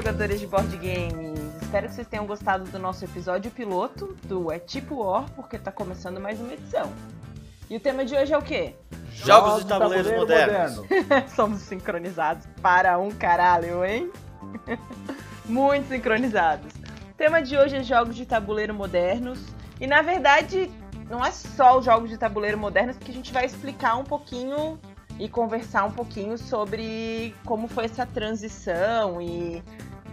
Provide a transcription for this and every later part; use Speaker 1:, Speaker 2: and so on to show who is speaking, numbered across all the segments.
Speaker 1: jogadores de board games! Espero que vocês tenham gostado do nosso episódio piloto do É Tipo War, porque tá começando mais uma edição. E o tema de hoje é o quê?
Speaker 2: Jogos de tabuleiros modernos.
Speaker 1: modernos. Somos sincronizados para um caralho, hein? Muito sincronizados. O tema de hoje é jogos de tabuleiro modernos. E na verdade, não é só os jogos de tabuleiro modernos, porque a gente vai explicar um pouquinho e conversar um pouquinho sobre como foi essa transição e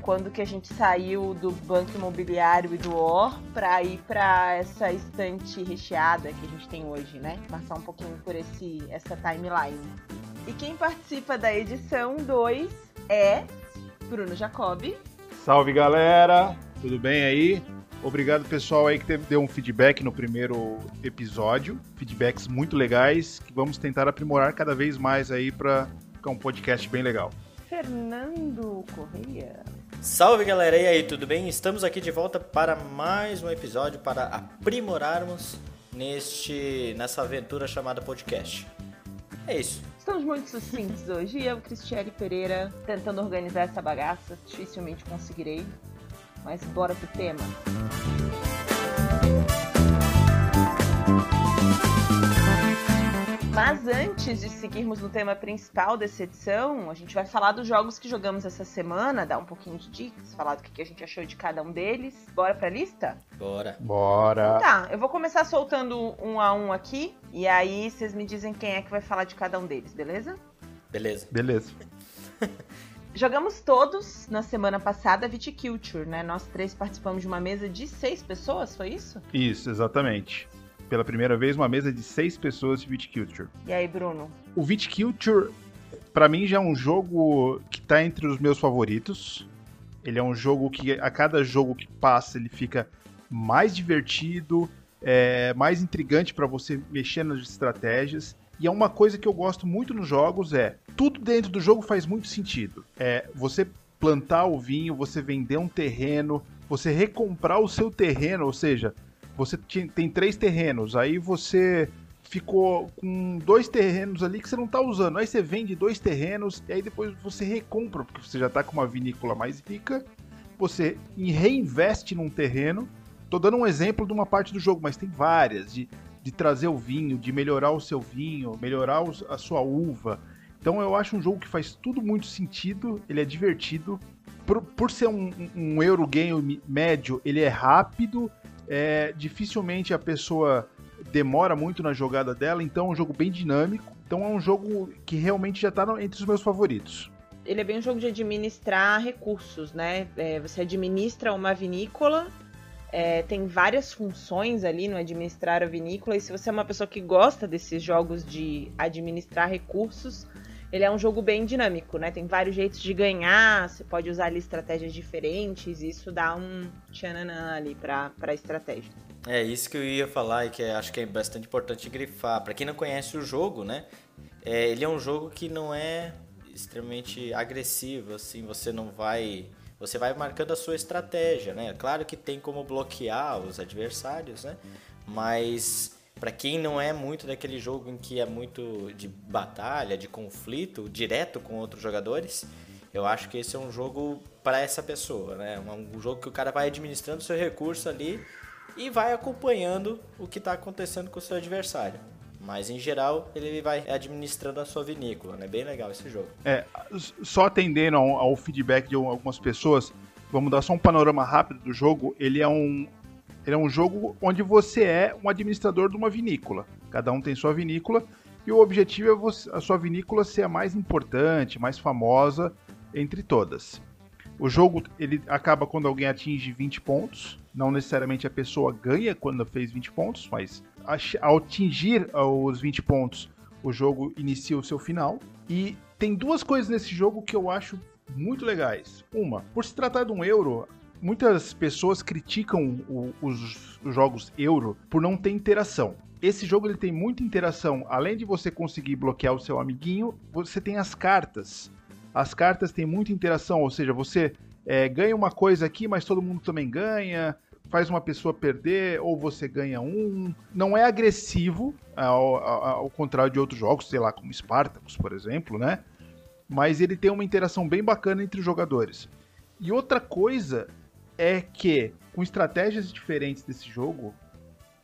Speaker 1: quando que a gente saiu do banco imobiliário e do OR para ir para essa estante recheada que a gente tem hoje, né? Passar um pouquinho por esse essa timeline. E quem participa da edição 2 é Bruno Jacobi.
Speaker 3: Salve galera, tudo bem aí? Obrigado pessoal aí que teve, deu um feedback no primeiro episódio, feedbacks muito legais que vamos tentar aprimorar cada vez mais aí para ficar um podcast bem legal.
Speaker 1: Fernando Correia.
Speaker 2: Salve galera, e aí, tudo bem? Estamos aqui de volta para mais um episódio para aprimorarmos neste nessa aventura chamada podcast. É isso.
Speaker 1: Estamos muito sucintos hoje. Eu, Cristiane Pereira, tentando organizar essa bagaça. Dificilmente conseguirei. Mas bora pro tema. Mas antes de seguirmos no tema principal dessa edição, a gente vai falar dos jogos que jogamos essa semana, dar um pouquinho de dicas, falar do que a gente achou de cada um deles. Bora pra lista?
Speaker 2: Bora.
Speaker 3: Bora.
Speaker 1: Tá, eu vou começar soltando um a um aqui, e aí vocês me dizem quem é que vai falar de cada um deles, beleza?
Speaker 2: Beleza.
Speaker 3: Beleza.
Speaker 1: Jogamos todos na semana passada Viticulture, né? Nós três participamos de uma mesa de seis pessoas, foi isso?
Speaker 3: Isso, exatamente. Pela primeira vez, uma mesa de seis pessoas de Viticulture.
Speaker 1: E aí, Bruno?
Speaker 3: O Viticulture, para mim, já é um jogo que tá entre os meus favoritos. Ele é um jogo que, a cada jogo que passa, ele fica mais divertido, é, mais intrigante para você mexer nas estratégias. E é uma coisa que eu gosto muito nos jogos é tudo dentro do jogo faz muito sentido. É você plantar o vinho, você vender um terreno, você recomprar o seu terreno, ou seja, você tem três terrenos, aí você ficou com dois terrenos ali que você não está usando. Aí você vende dois terrenos e aí depois você recompra, porque você já está com uma vinícola mais rica. Você reinveste num terreno. Tô dando um exemplo de uma parte do jogo, mas tem várias. De, de trazer o vinho, de melhorar o seu vinho, melhorar a sua uva. Então eu acho um jogo que faz tudo muito sentido, ele é divertido. Por, por ser um, um Eurogame médio, ele é rápido, é, dificilmente a pessoa demora muito na jogada dela, então é um jogo bem dinâmico. Então é um jogo que realmente já está entre os meus favoritos.
Speaker 1: Ele é bem um jogo de administrar recursos, né? É, você administra uma vinícola, é, tem várias funções ali no administrar a vinícola, e se você é uma pessoa que gosta desses jogos de administrar recursos, ele é um jogo bem dinâmico, né? Tem vários jeitos de ganhar, você pode usar ali estratégias diferentes, isso dá um tchananã ali pra, pra estratégia.
Speaker 2: É isso que eu ia falar e que acho que é bastante importante grifar. Para quem não conhece o jogo, né? É, ele é um jogo que não é extremamente agressivo, assim, você não vai. Você vai marcando a sua estratégia, né? Claro que tem como bloquear os adversários, né? Mas para quem não é muito daquele jogo em que é muito de batalha, de conflito direto com outros jogadores, eu acho que esse é um jogo para essa pessoa, né? Um jogo que o cara vai administrando seu recurso ali e vai acompanhando o que está acontecendo com o seu adversário. Mas em geral ele vai administrando a sua vinícola, né? Bem legal esse jogo.
Speaker 3: É, só atendendo ao, ao feedback de algumas pessoas, vamos dar só um panorama rápido do jogo. Ele é um, ele é um jogo onde você é um administrador de uma vinícola. Cada um tem sua vinícola e o objetivo é você, a sua vinícola ser a mais importante, mais famosa entre todas. O jogo ele acaba quando alguém atinge 20 pontos. Não necessariamente a pessoa ganha quando fez 20 pontos, mas ao atingir os 20 pontos, o jogo inicia o seu final. E tem duas coisas nesse jogo que eu acho muito legais. Uma, por se tratar de um euro, muitas pessoas criticam o, os, os, jogos euro por não ter interação. Esse jogo ele tem muita interação. Além de você conseguir bloquear o seu amiguinho, você tem as cartas. As cartas têm muita interação, ou seja, você é, ganha uma coisa aqui, mas todo mundo também ganha. Faz uma pessoa perder, ou você ganha um. Não é agressivo, ao, ao, ao contrário de outros jogos, sei lá, como Spartacus, por exemplo, né? Mas ele tem uma interação bem bacana entre os jogadores. E outra coisa é que, com estratégias diferentes desse jogo,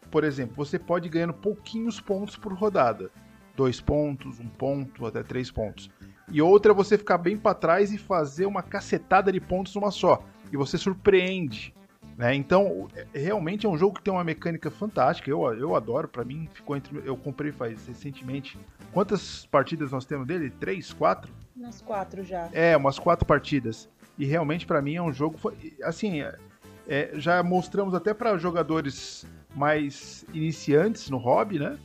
Speaker 3: por exemplo, você pode ir ganhando pouquinhos pontos por rodada. Dois pontos, um ponto, até três pontos. E outra é você ficar bem para trás e fazer uma cacetada de pontos numa só. E você surpreende. Né? Então, realmente é um jogo que tem uma mecânica fantástica. Eu, eu adoro. Para mim, ficou entre. Eu comprei faz recentemente. Quantas partidas nós temos dele? Três, quatro?
Speaker 1: Umas quatro já.
Speaker 3: É, umas quatro partidas. E realmente, para mim, é um jogo. Assim, é, já mostramos até para jogadores mais iniciantes no hobby, né?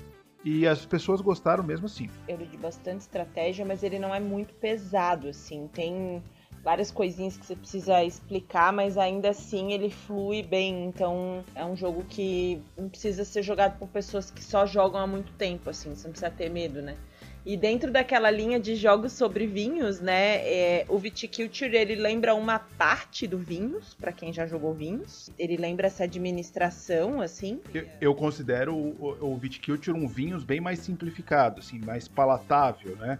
Speaker 3: E as pessoas gostaram mesmo assim.
Speaker 1: Ele de bastante estratégia, mas ele não é muito pesado, assim. Tem várias coisinhas que você precisa explicar, mas ainda assim ele flui bem. Então é um jogo que não precisa ser jogado por pessoas que só jogam há muito tempo, assim. Você não precisa ter medo, né? E dentro daquela linha de jogos sobre vinhos, né, é, o Viticulture ele lembra uma parte do vinhos, para quem já jogou vinhos. Ele lembra essa administração, assim.
Speaker 3: Eu, eu considero o, o, o Viticulture um vinhos bem mais simplificado, assim, mais palatável, né?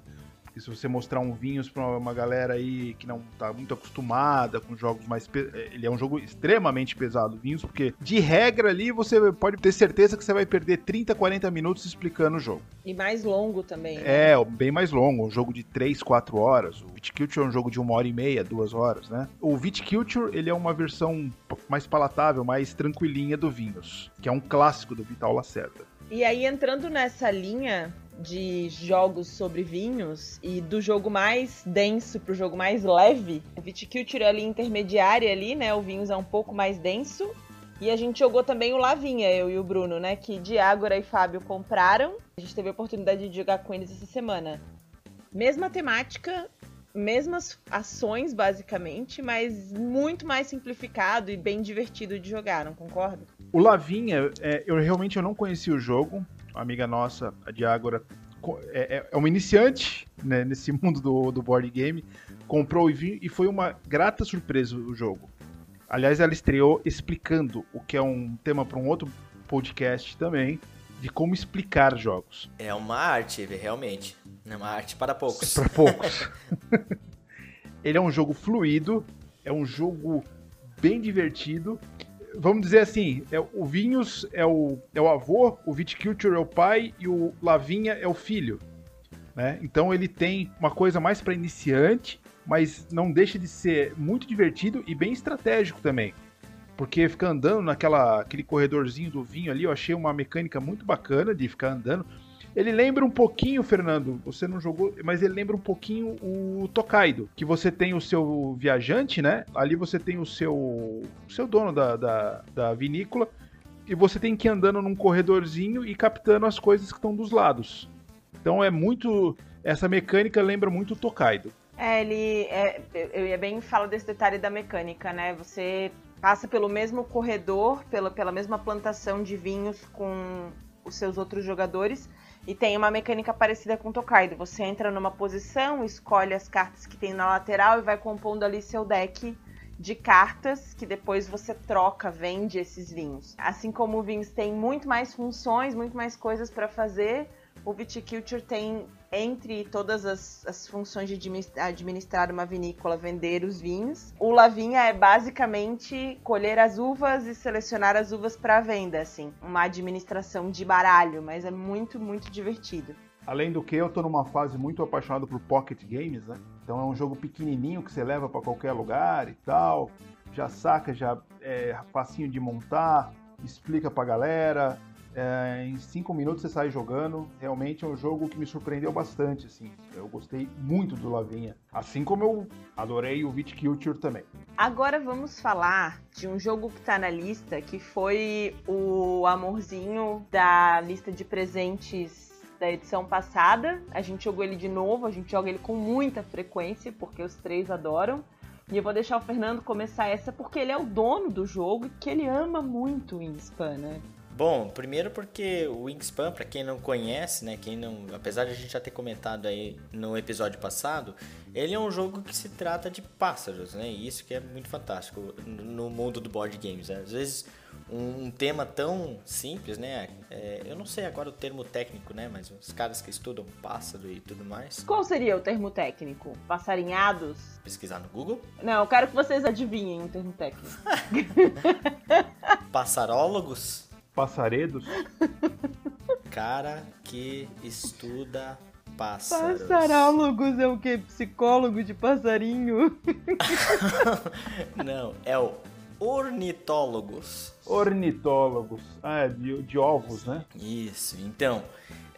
Speaker 3: E se você mostrar um vinhos para uma galera aí que não tá muito acostumada com jogos mais. Ele é um jogo extremamente pesado, vinhos, porque de regra ali você pode ter certeza que você vai perder 30, 40 minutos explicando o jogo.
Speaker 1: E mais longo também.
Speaker 3: Né? É, bem mais longo. Um jogo de 3, 4 horas. O Viticulture é um jogo de uma hora e meia, duas horas, né? O Viticulture, ele é uma versão mais palatável, mais tranquilinha do Vinhos, que é um clássico do Vital Lacerda.
Speaker 1: E aí, entrando nessa linha, de jogos sobre vinhos e do jogo mais denso pro jogo mais leve. A Viticulture ali intermediária ali, né? O vinhos é um pouco mais denso. E a gente jogou também o Lavinha, eu e o Bruno, né? Que Diágora e Fábio compraram. A gente teve a oportunidade de jogar com eles essa semana. Mesma temática, mesmas ações, basicamente, mas muito mais simplificado e bem divertido de jogar, não concorda?
Speaker 3: O Lavinha, é, eu realmente eu não conhecia o jogo uma amiga nossa, a Diágora, é, é, é uma iniciante né, nesse mundo do, do board game, comprou e, e foi uma grata surpresa o jogo. Aliás, ela estreou explicando o que é um tema para um outro podcast também, de como explicar jogos.
Speaker 2: É uma arte, realmente. É uma arte para poucos.
Speaker 3: Para poucos. Ele é um jogo fluido, é um jogo bem divertido vamos dizer assim, é, o Vinhos é o, é o avô, o Viticulture é o pai e o Lavinha é o filho. Né? Então ele tem uma coisa mais para iniciante, mas não deixa de ser muito divertido e bem estratégico também. Porque ficar andando naquela aquele corredorzinho do vinho ali, eu achei uma mecânica muito bacana de ficar andando. Ele lembra um pouquinho, Fernando, você não jogou, mas ele lembra um pouquinho o Tokaido, que você tem o seu viajante, né? Ali você tem o seu, o seu dono da, da, da vinícola, e você tem que ir andando num corredorzinho e captando as coisas que estão dos lados. Então é muito. Essa mecânica lembra muito o Tokaido.
Speaker 1: É, ele. É, eu ia bem falar desse detalhe da mecânica, né? Você passa pelo mesmo corredor, pela, pela mesma plantação de vinhos com os seus outros jogadores e tem uma mecânica parecida com o Tokaido. Você entra numa posição, escolhe as cartas que tem na lateral e vai compondo ali seu deck de cartas que depois você troca, vende esses vinhos. Assim como o vinhos tem muito mais funções, muito mais coisas para fazer, o Viticulture tem entre todas as, as funções de administrar uma vinícola, vender os vinhos. O Lavinha é basicamente colher as uvas e selecionar as uvas para venda, assim, uma administração de baralho, mas é muito, muito divertido.
Speaker 3: Além do que, eu tô numa fase muito apaixonado por pocket games, né? Então é um jogo pequenininho que você leva para qualquer lugar e tal. Já saca, já é facinho de montar, explica pra galera, é, em cinco minutos você sai jogando. Realmente é um jogo que me surpreendeu bastante, assim. Eu gostei muito do Lavinha. Assim como eu adorei o Viticulture também.
Speaker 1: Agora vamos falar de um jogo que tá na lista, que foi o amorzinho da lista de presentes da edição passada. A gente jogou ele de novo, a gente joga ele com muita frequência, porque os três adoram. E eu vou deixar o Fernando começar essa porque ele é o dono do jogo e que ele ama muito o Inspan, né?
Speaker 2: Bom, primeiro porque o Wingspan, para quem não conhece, né, quem não, apesar de a gente já ter comentado aí no episódio passado, ele é um jogo que se trata de pássaros, né? E isso que é muito fantástico no mundo do board games. Né? Às vezes um, tema tão simples, né? É, eu não sei agora o termo técnico, né? Mas os caras que estudam pássaro e tudo mais.
Speaker 1: Qual seria o termo técnico? Passarinhados?
Speaker 2: Pesquisar no Google?
Speaker 1: Não, eu quero que vocês adivinhem o termo técnico.
Speaker 2: Passarólogos?
Speaker 3: Passaredos?
Speaker 2: Cara que estuda pássaros.
Speaker 1: Passarólogos é o quê? Psicólogo de passarinho?
Speaker 2: Não, é o ornitólogos.
Speaker 3: Ornitólogos. Ah, é de, de ovos, né?
Speaker 2: Isso. Então,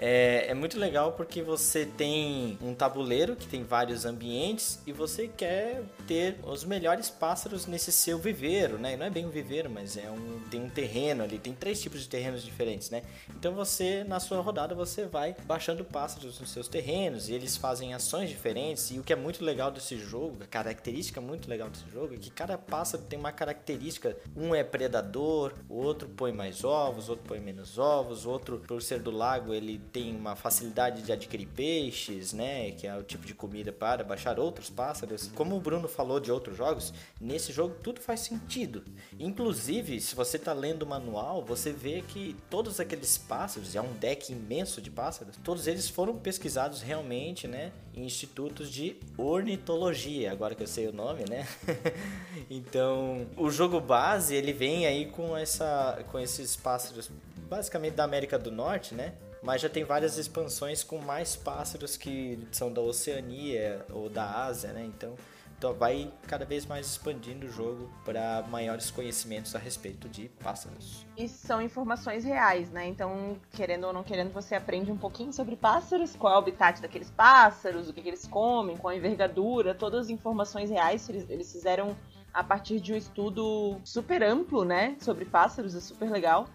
Speaker 2: é, é, muito legal porque você tem um tabuleiro que tem vários ambientes e você quer ter os melhores pássaros nesse seu viveiro, né? Não é bem um viveiro, mas é um tem um terreno ali, tem três tipos de terrenos diferentes, né? Então você na sua rodada você vai baixando pássaros nos seus terrenos e eles fazem ações diferentes. E o que é muito legal desse jogo, a característica muito legal desse jogo é que cada pássaro tem uma característica. Um é predador, o outro põe mais ovos, outro põe menos ovos, outro por ser do lago ele tem uma facilidade de adquirir peixes, né? Que é o tipo de comida para baixar outros pássaros. Como o Bruno falou de outros jogos, nesse jogo tudo faz sentido. Inclusive, se você está lendo o manual, você vê que todos aqueles pássaros, é um deck imenso de pássaros, todos eles foram pesquisados realmente, né? Em institutos de ornitologia, agora que eu sei o nome, né? então, o jogo base, ele vem aí com essa com esses pássaros basicamente da América do Norte, né? Mas já tem várias expansões com mais pássaros que são da Oceania ou da Ásia, né? Então, então vai cada vez mais expandindo o jogo para maiores conhecimentos a respeito de pássaros.
Speaker 1: E são informações reais, né? Então, querendo ou não querendo, você aprende um pouquinho sobre pássaros, qual é o habitat daqueles pássaros, o que, que eles comem, qual a envergadura, todas as informações reais eles, eles fizeram a partir de um estudo super amplo, né, sobre pássaros, é super legal.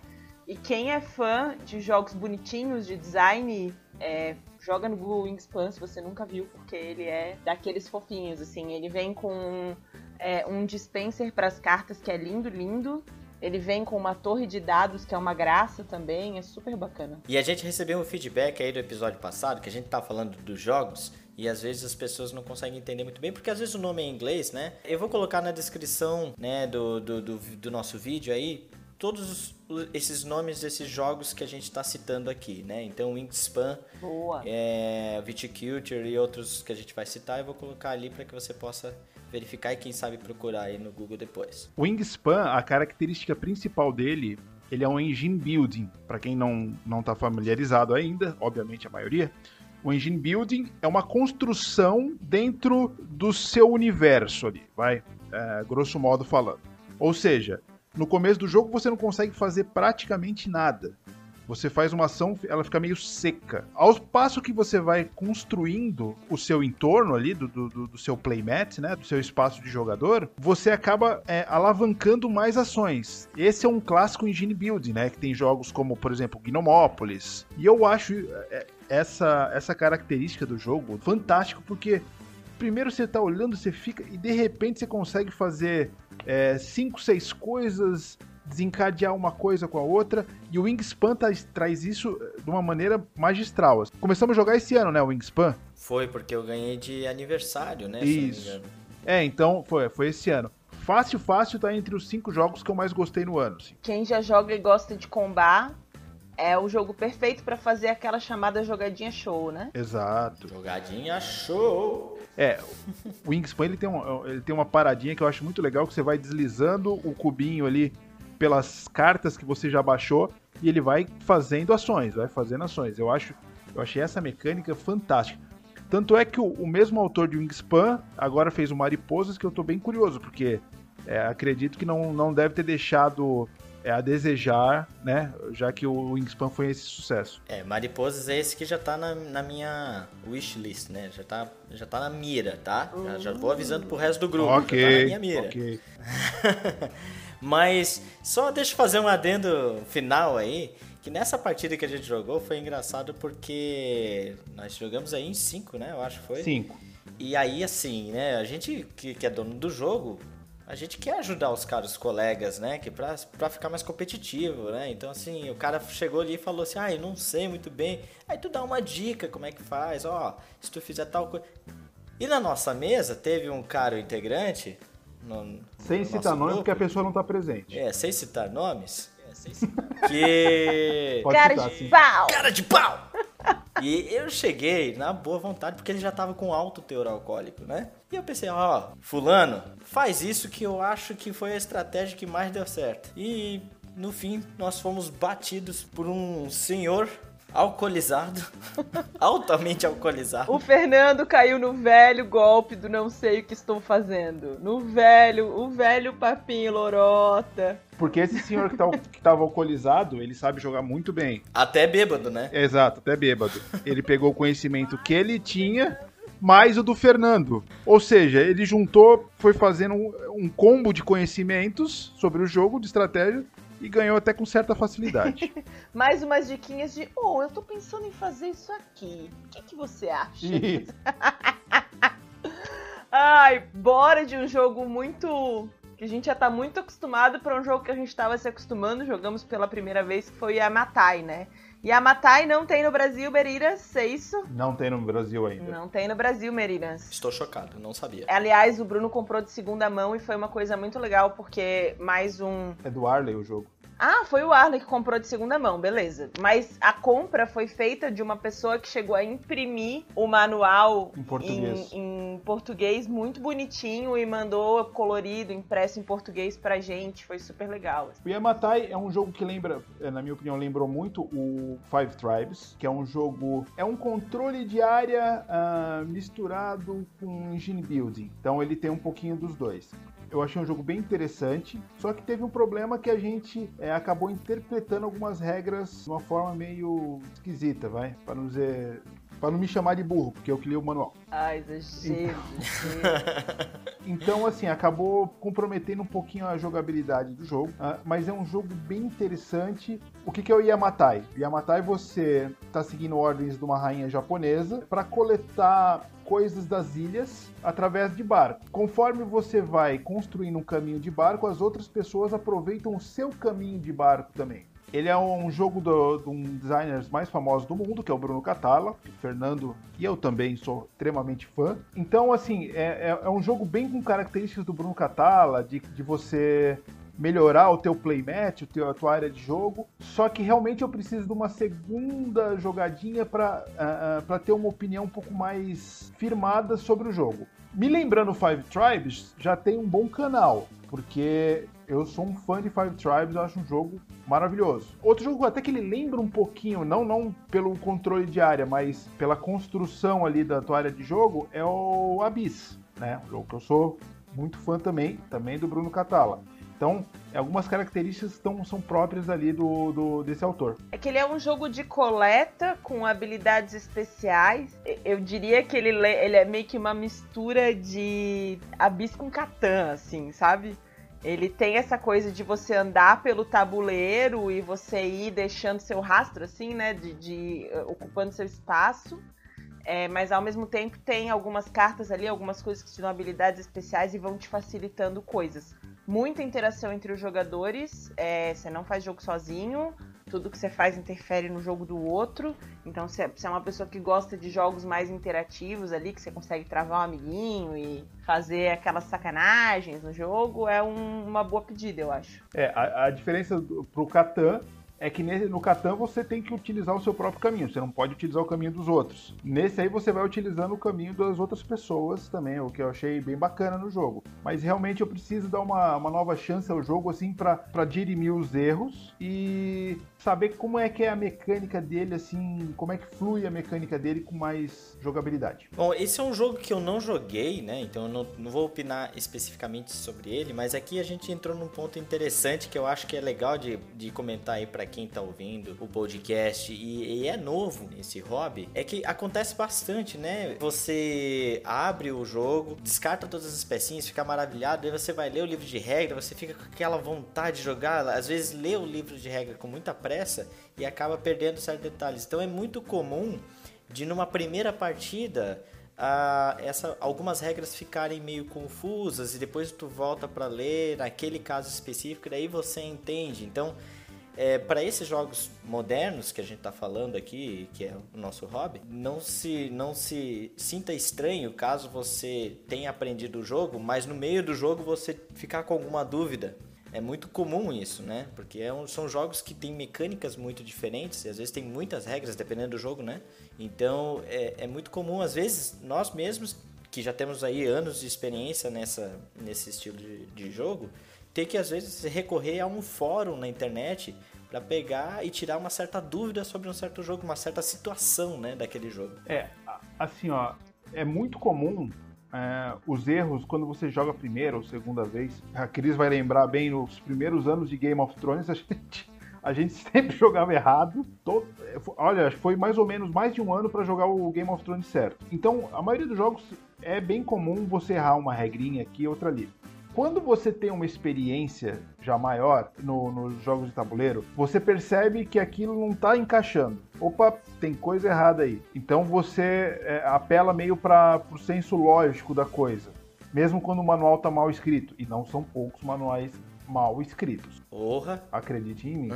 Speaker 1: E quem é fã de jogos bonitinhos, de design, é, joga no Google Wingspan se você nunca viu, porque ele é daqueles fofinhos, assim. Ele vem com é, um dispenser para as cartas que é lindo, lindo. Ele vem com uma torre de dados que é uma graça também, é super bacana.
Speaker 2: E a gente recebeu um feedback aí do episódio passado, que a gente tá falando dos jogos, e às vezes as pessoas não conseguem entender muito bem, porque às vezes o nome é em inglês, né? Eu vou colocar na descrição né, do, do, do, do nosso vídeo aí todos esses nomes desses jogos que a gente está citando aqui, né? Então, Wingspan,
Speaker 1: Boa.
Speaker 2: É, Viticulture e outros que a gente vai citar, eu vou colocar ali para que você possa verificar e quem sabe procurar aí no Google depois.
Speaker 3: O Wingspan, a característica principal dele, ele é um engine building. Para quem não não está familiarizado ainda, obviamente a maioria, o engine building é uma construção dentro do seu universo ali, vai, é, grosso modo falando. Ou seja, no começo do jogo você não consegue fazer praticamente nada. Você faz uma ação, ela fica meio seca. Ao passo que você vai construindo o seu entorno ali, do, do, do seu playmat, né? Do seu espaço de jogador, você acaba é, alavancando mais ações. Esse é um clássico engine building, né? Que tem jogos como, por exemplo, Gnomópolis. E eu acho é, essa, essa característica do jogo fantástico, porque primeiro você tá olhando, você fica, e de repente você consegue fazer é, cinco, seis coisas, desencadear uma coisa com a outra, e o Wingspan tá, traz isso eh, de uma maneira magistral. Começamos a jogar esse ano, né, o Wingspan?
Speaker 2: Foi, porque eu ganhei de aniversário, né?
Speaker 3: Isso. É, então foi, foi esse ano. Fácil, fácil tá entre os cinco jogos que eu mais gostei no ano. Assim.
Speaker 1: Quem já joga e gosta de combar, é o jogo perfeito para fazer aquela chamada jogadinha show, né?
Speaker 3: Exato.
Speaker 2: Jogadinha show.
Speaker 3: É, o Wingspan ele tem, um, ele tem uma paradinha que eu acho muito legal, que você vai deslizando o cubinho ali pelas cartas que você já baixou e ele vai fazendo ações, vai fazendo ações. Eu acho, eu achei essa mecânica fantástica. Tanto é que o, o mesmo autor de Wingspan agora fez o Mariposas, que eu tô bem curioso, porque é, acredito que não, não deve ter deixado é a desejar, né? Já que o Wingspan foi esse sucesso.
Speaker 2: É, Mariposas é esse que já tá na, na minha wishlist, né? Já tá, já tá na mira, tá? Já, já vou avisando pro resto do grupo.
Speaker 3: Ok.
Speaker 2: Já tá na minha mira.
Speaker 3: Ok.
Speaker 2: Mas só deixa eu fazer um adendo final aí. Que nessa partida que a gente jogou foi engraçado porque nós jogamos aí em 5, né? Eu acho que foi.
Speaker 3: 5.
Speaker 2: E aí, assim, né? A gente que, que é dono do jogo a gente quer ajudar os caras, os colegas, né? Que pra, pra ficar mais competitivo, né? Então, assim, o cara chegou ali e falou assim, ah, eu não sei muito bem. Aí tu dá uma dica como é que faz, ó, se tu fizer tal coisa. E na nossa mesa teve um cara, integrante. No,
Speaker 3: sem no citar nomes, porque a pessoa não tá presente.
Speaker 2: É, sem citar nomes. Sem citar. que.
Speaker 1: Pode cara citar, de sim. pau!
Speaker 2: Cara de pau! E eu cheguei na boa vontade, porque ele já tava com alto teor alcoólico, né? E eu pensei, ó, fulano, faz isso que eu acho que foi a estratégia que mais deu certo. E no fim, nós fomos batidos por um senhor alcoolizado, altamente alcoolizado.
Speaker 1: O Fernando caiu no velho golpe do não sei o que estou fazendo. No velho, o velho papinho lorota.
Speaker 3: Porque esse senhor que, tá, que tava alcoolizado, ele sabe jogar muito bem.
Speaker 2: Até bêbado, né?
Speaker 3: Exato, até bêbado. Ele pegou o conhecimento que ele tinha mais o do Fernando. Ou seja, ele juntou, foi fazendo um, um, combo de conhecimentos sobre o jogo, de estratégia, e ganhou até com certa facilidade.
Speaker 1: Mais umas diquinhas de, oh, eu tô pensando em fazer isso aqui. O que, que você acha? Ai, bora de um jogo muito. que a gente já tá muito acostumado para um jogo que a gente tava se acostumando, jogamos pela primeira vez, que foi a Matai, né? E a Matai não tem no Brasil, Meriras, é isso?
Speaker 3: Não tem no Brasil ainda.
Speaker 1: Não tem no Brasil, Meriras.
Speaker 2: Estou chocado, não sabia.
Speaker 1: Aliás, o Bruno comprou de segunda mão e foi uma coisa muito legal, porque mais um...
Speaker 3: É do Arley o jogo.
Speaker 1: Ah, foi o Arley que comprou de segunda mão, beleza. Mas a compra foi feita de uma pessoa que chegou a imprimir o manual
Speaker 3: em português,
Speaker 1: em, em português muito bonitinho e mandou colorido, impresso em português pra gente. Foi super legal.
Speaker 3: O Yamatai é um jogo que lembra, é, na minha opinião, lembrou muito o Five Tribes, que é um jogo. É um controle de área uh, misturado com engine building. Então ele tem um pouquinho dos dois. Eu achei um jogo bem interessante, só que teve um problema que a gente é, acabou interpretando algumas regras de uma forma meio esquisita, vai? Para não dizer para não me chamar de burro, porque eu que li o manual.
Speaker 1: Ah, exagero.
Speaker 3: Então, assim, acabou comprometendo um pouquinho a jogabilidade do jogo, uh, mas é um jogo bem interessante. O que, que é o Yamatai? Yamatai, você está seguindo ordens de uma rainha japonesa para coletar coisas das ilhas através de barco. Conforme você vai construindo um caminho de barco, as outras pessoas aproveitam o seu caminho de barco também. Ele é um jogo de um dos designers mais famosos do mundo, que é o Bruno Catala, o Fernando e eu também sou extremamente fã. Então, assim, é, é, é um jogo bem com características do Bruno Catala, de, de você melhorar o teu playmatch, o teu, a tua área de jogo. Só que realmente eu preciso de uma segunda jogadinha para uh, uh, ter uma opinião um pouco mais firmada sobre o jogo. Me lembrando Five Tribes, já tem um bom canal, porque eu sou um fã de Five Tribes, eu acho um jogo maravilhoso. Outro jogo até que ele lembra um pouquinho, não, não pelo controle de área, mas pela construção ali da tua área de jogo, é o Abyss, né? Um jogo que eu sou muito fã também, também do Bruno Catala. Então, algumas características são próprias ali do, do, desse autor.
Speaker 1: É que ele é um jogo de coleta com habilidades especiais. Eu diria que ele, ele é meio que uma mistura de Abyss com Catan, assim, sabe? Ele tem essa coisa de você andar pelo tabuleiro e você ir deixando seu rastro, assim, né? De, de uh, ocupando seu espaço. É, mas ao mesmo tempo tem algumas cartas ali, algumas coisas que te dão habilidades especiais e vão te facilitando coisas. Muita interação entre os jogadores, é, você não faz jogo sozinho, tudo que você faz interfere no jogo do outro. Então, se é, é uma pessoa que gosta de jogos mais interativos ali, que você consegue travar um amiguinho e fazer aquelas sacanagens no jogo, é um, uma boa pedida, eu acho.
Speaker 3: É, a, a diferença pro Catan é que no Catan você tem que utilizar o seu próprio caminho, você não pode utilizar o caminho dos outros. Nesse aí você vai utilizando o caminho das outras pessoas também, o que eu achei bem bacana no jogo. Mas realmente eu preciso dar uma, uma nova chance ao jogo, assim, para dirimir os erros e saber como é que é a mecânica dele, assim, como é que flui a mecânica dele com mais jogabilidade.
Speaker 2: Bom, esse é um jogo que eu não joguei, né? Então eu não, não vou opinar especificamente sobre ele, mas aqui a gente entrou num ponto interessante que eu acho que é legal de, de comentar aí para quem tá ouvindo o podcast e, e, é novo esse hobby, é que acontece bastante, né? Você abre o jogo, descarta todas as pecinhas, fica maravilhado, aí você vai ler o livro de regra, você fica com aquela vontade de jogar, às vezes lê o livro de regra com muita pressa pressa e acaba perdendo certos detalhes. Então é muito comum de numa primeira partida a, essa, algumas regras ficarem meio confusas e depois tu volta para ler naquele caso específico, daí você entende. Então, é, para esses jogos modernos que a gente está falando aqui, que é o nosso hobby, não se, não se sinta estranho caso você tenha aprendido o jogo, mas no meio do jogo você ficar com alguma dúvida. É muito comum isso, né? Porque é um, são jogos que têm mecânicas muito diferentes e às vezes tem muitas regras dependendo do jogo, né? Então é, é muito comum, às vezes, nós mesmos, que já temos aí anos de experiência nessa, nesse estilo de, de jogo, ter que às vezes recorrer a um fórum na internet para pegar e tirar uma certa dúvida sobre um certo jogo, uma certa situação, né, daquele jogo.
Speaker 3: É, assim, ó, é muito comum é, os erros quando você joga a primeira ou segunda vez. A Cris vai lembrar bem nos primeiros anos de Game of Thrones, a gente, a gente sempre jogava errado. Todo, olha, foi mais ou menos mais de um ano para jogar o Game of Thrones certo. Então, a maioria dos jogos é bem comum você errar uma regrinha aqui e outra ali. Quando você tem uma experiência já maior no, nos jogos de tabuleiro, você percebe que aquilo não está encaixando. Opa, tem coisa errada aí. Então você é, apela meio para o senso lógico da coisa, mesmo quando o manual está mal escrito. E não são poucos manuais mal escritos.
Speaker 2: Porra!
Speaker 3: Acredite em mim.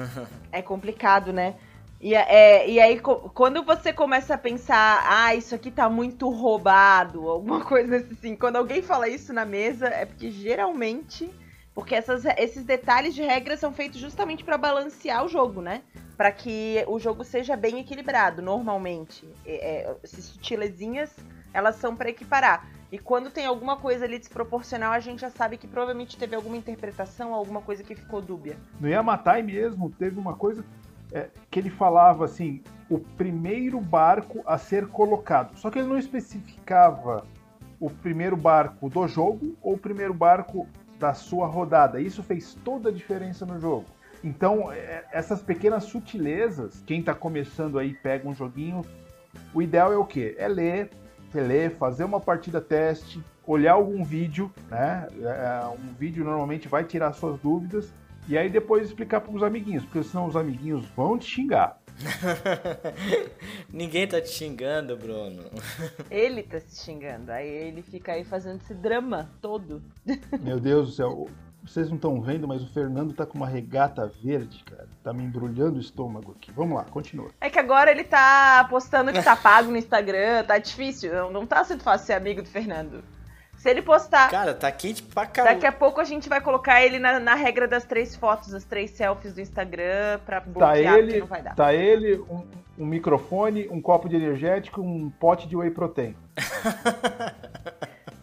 Speaker 1: É complicado, né? E, é, e aí, quando você começa a pensar, ah, isso aqui tá muito roubado, alguma coisa assim, quando alguém fala isso na mesa, é porque geralmente. Porque essas, esses detalhes de regras são feitos justamente para balancear o jogo, né? Para que o jogo seja bem equilibrado, normalmente. É, essas sutilezinhas, elas são para equiparar. E quando tem alguma coisa ali desproporcional, a gente já sabe que provavelmente teve alguma interpretação, alguma coisa que ficou dúbia.
Speaker 3: No Yamatai mesmo, teve uma coisa é, que ele falava assim, o primeiro barco a ser colocado. Só que ele não especificava o primeiro barco do jogo ou o primeiro barco da sua rodada. Isso fez toda a diferença no jogo. Então, é, essas pequenas sutilezas, quem está começando aí pega um joguinho, o ideal é o quê? É ler, é ler, fazer uma partida teste, olhar algum vídeo, né? É, um vídeo normalmente vai tirar suas dúvidas e aí depois explicar para os amiguinhos, porque senão os amiguinhos vão te xingar.
Speaker 2: Ninguém tá te xingando, Bruno.
Speaker 1: Ele tá se xingando. Aí ele fica aí fazendo esse drama todo.
Speaker 3: Meu Deus do céu. Vocês não estão vendo, mas o Fernando tá com uma regata verde, cara. Tá me embrulhando o estômago aqui. Vamos lá, continua.
Speaker 1: É que agora ele tá postando que tá pago no Instagram, tá difícil. Não, não tá sendo fácil ser amigo do Fernando. Se ele postar.
Speaker 2: Cara, tá quente pra caramba.
Speaker 1: Daqui a pouco a gente vai colocar ele na, na regra das três fotos, as três selfies do Instagram pra
Speaker 3: bloquear, tá ele, não vai dar. Tá ele, um, um microfone, um copo de energético, um pote de whey protein.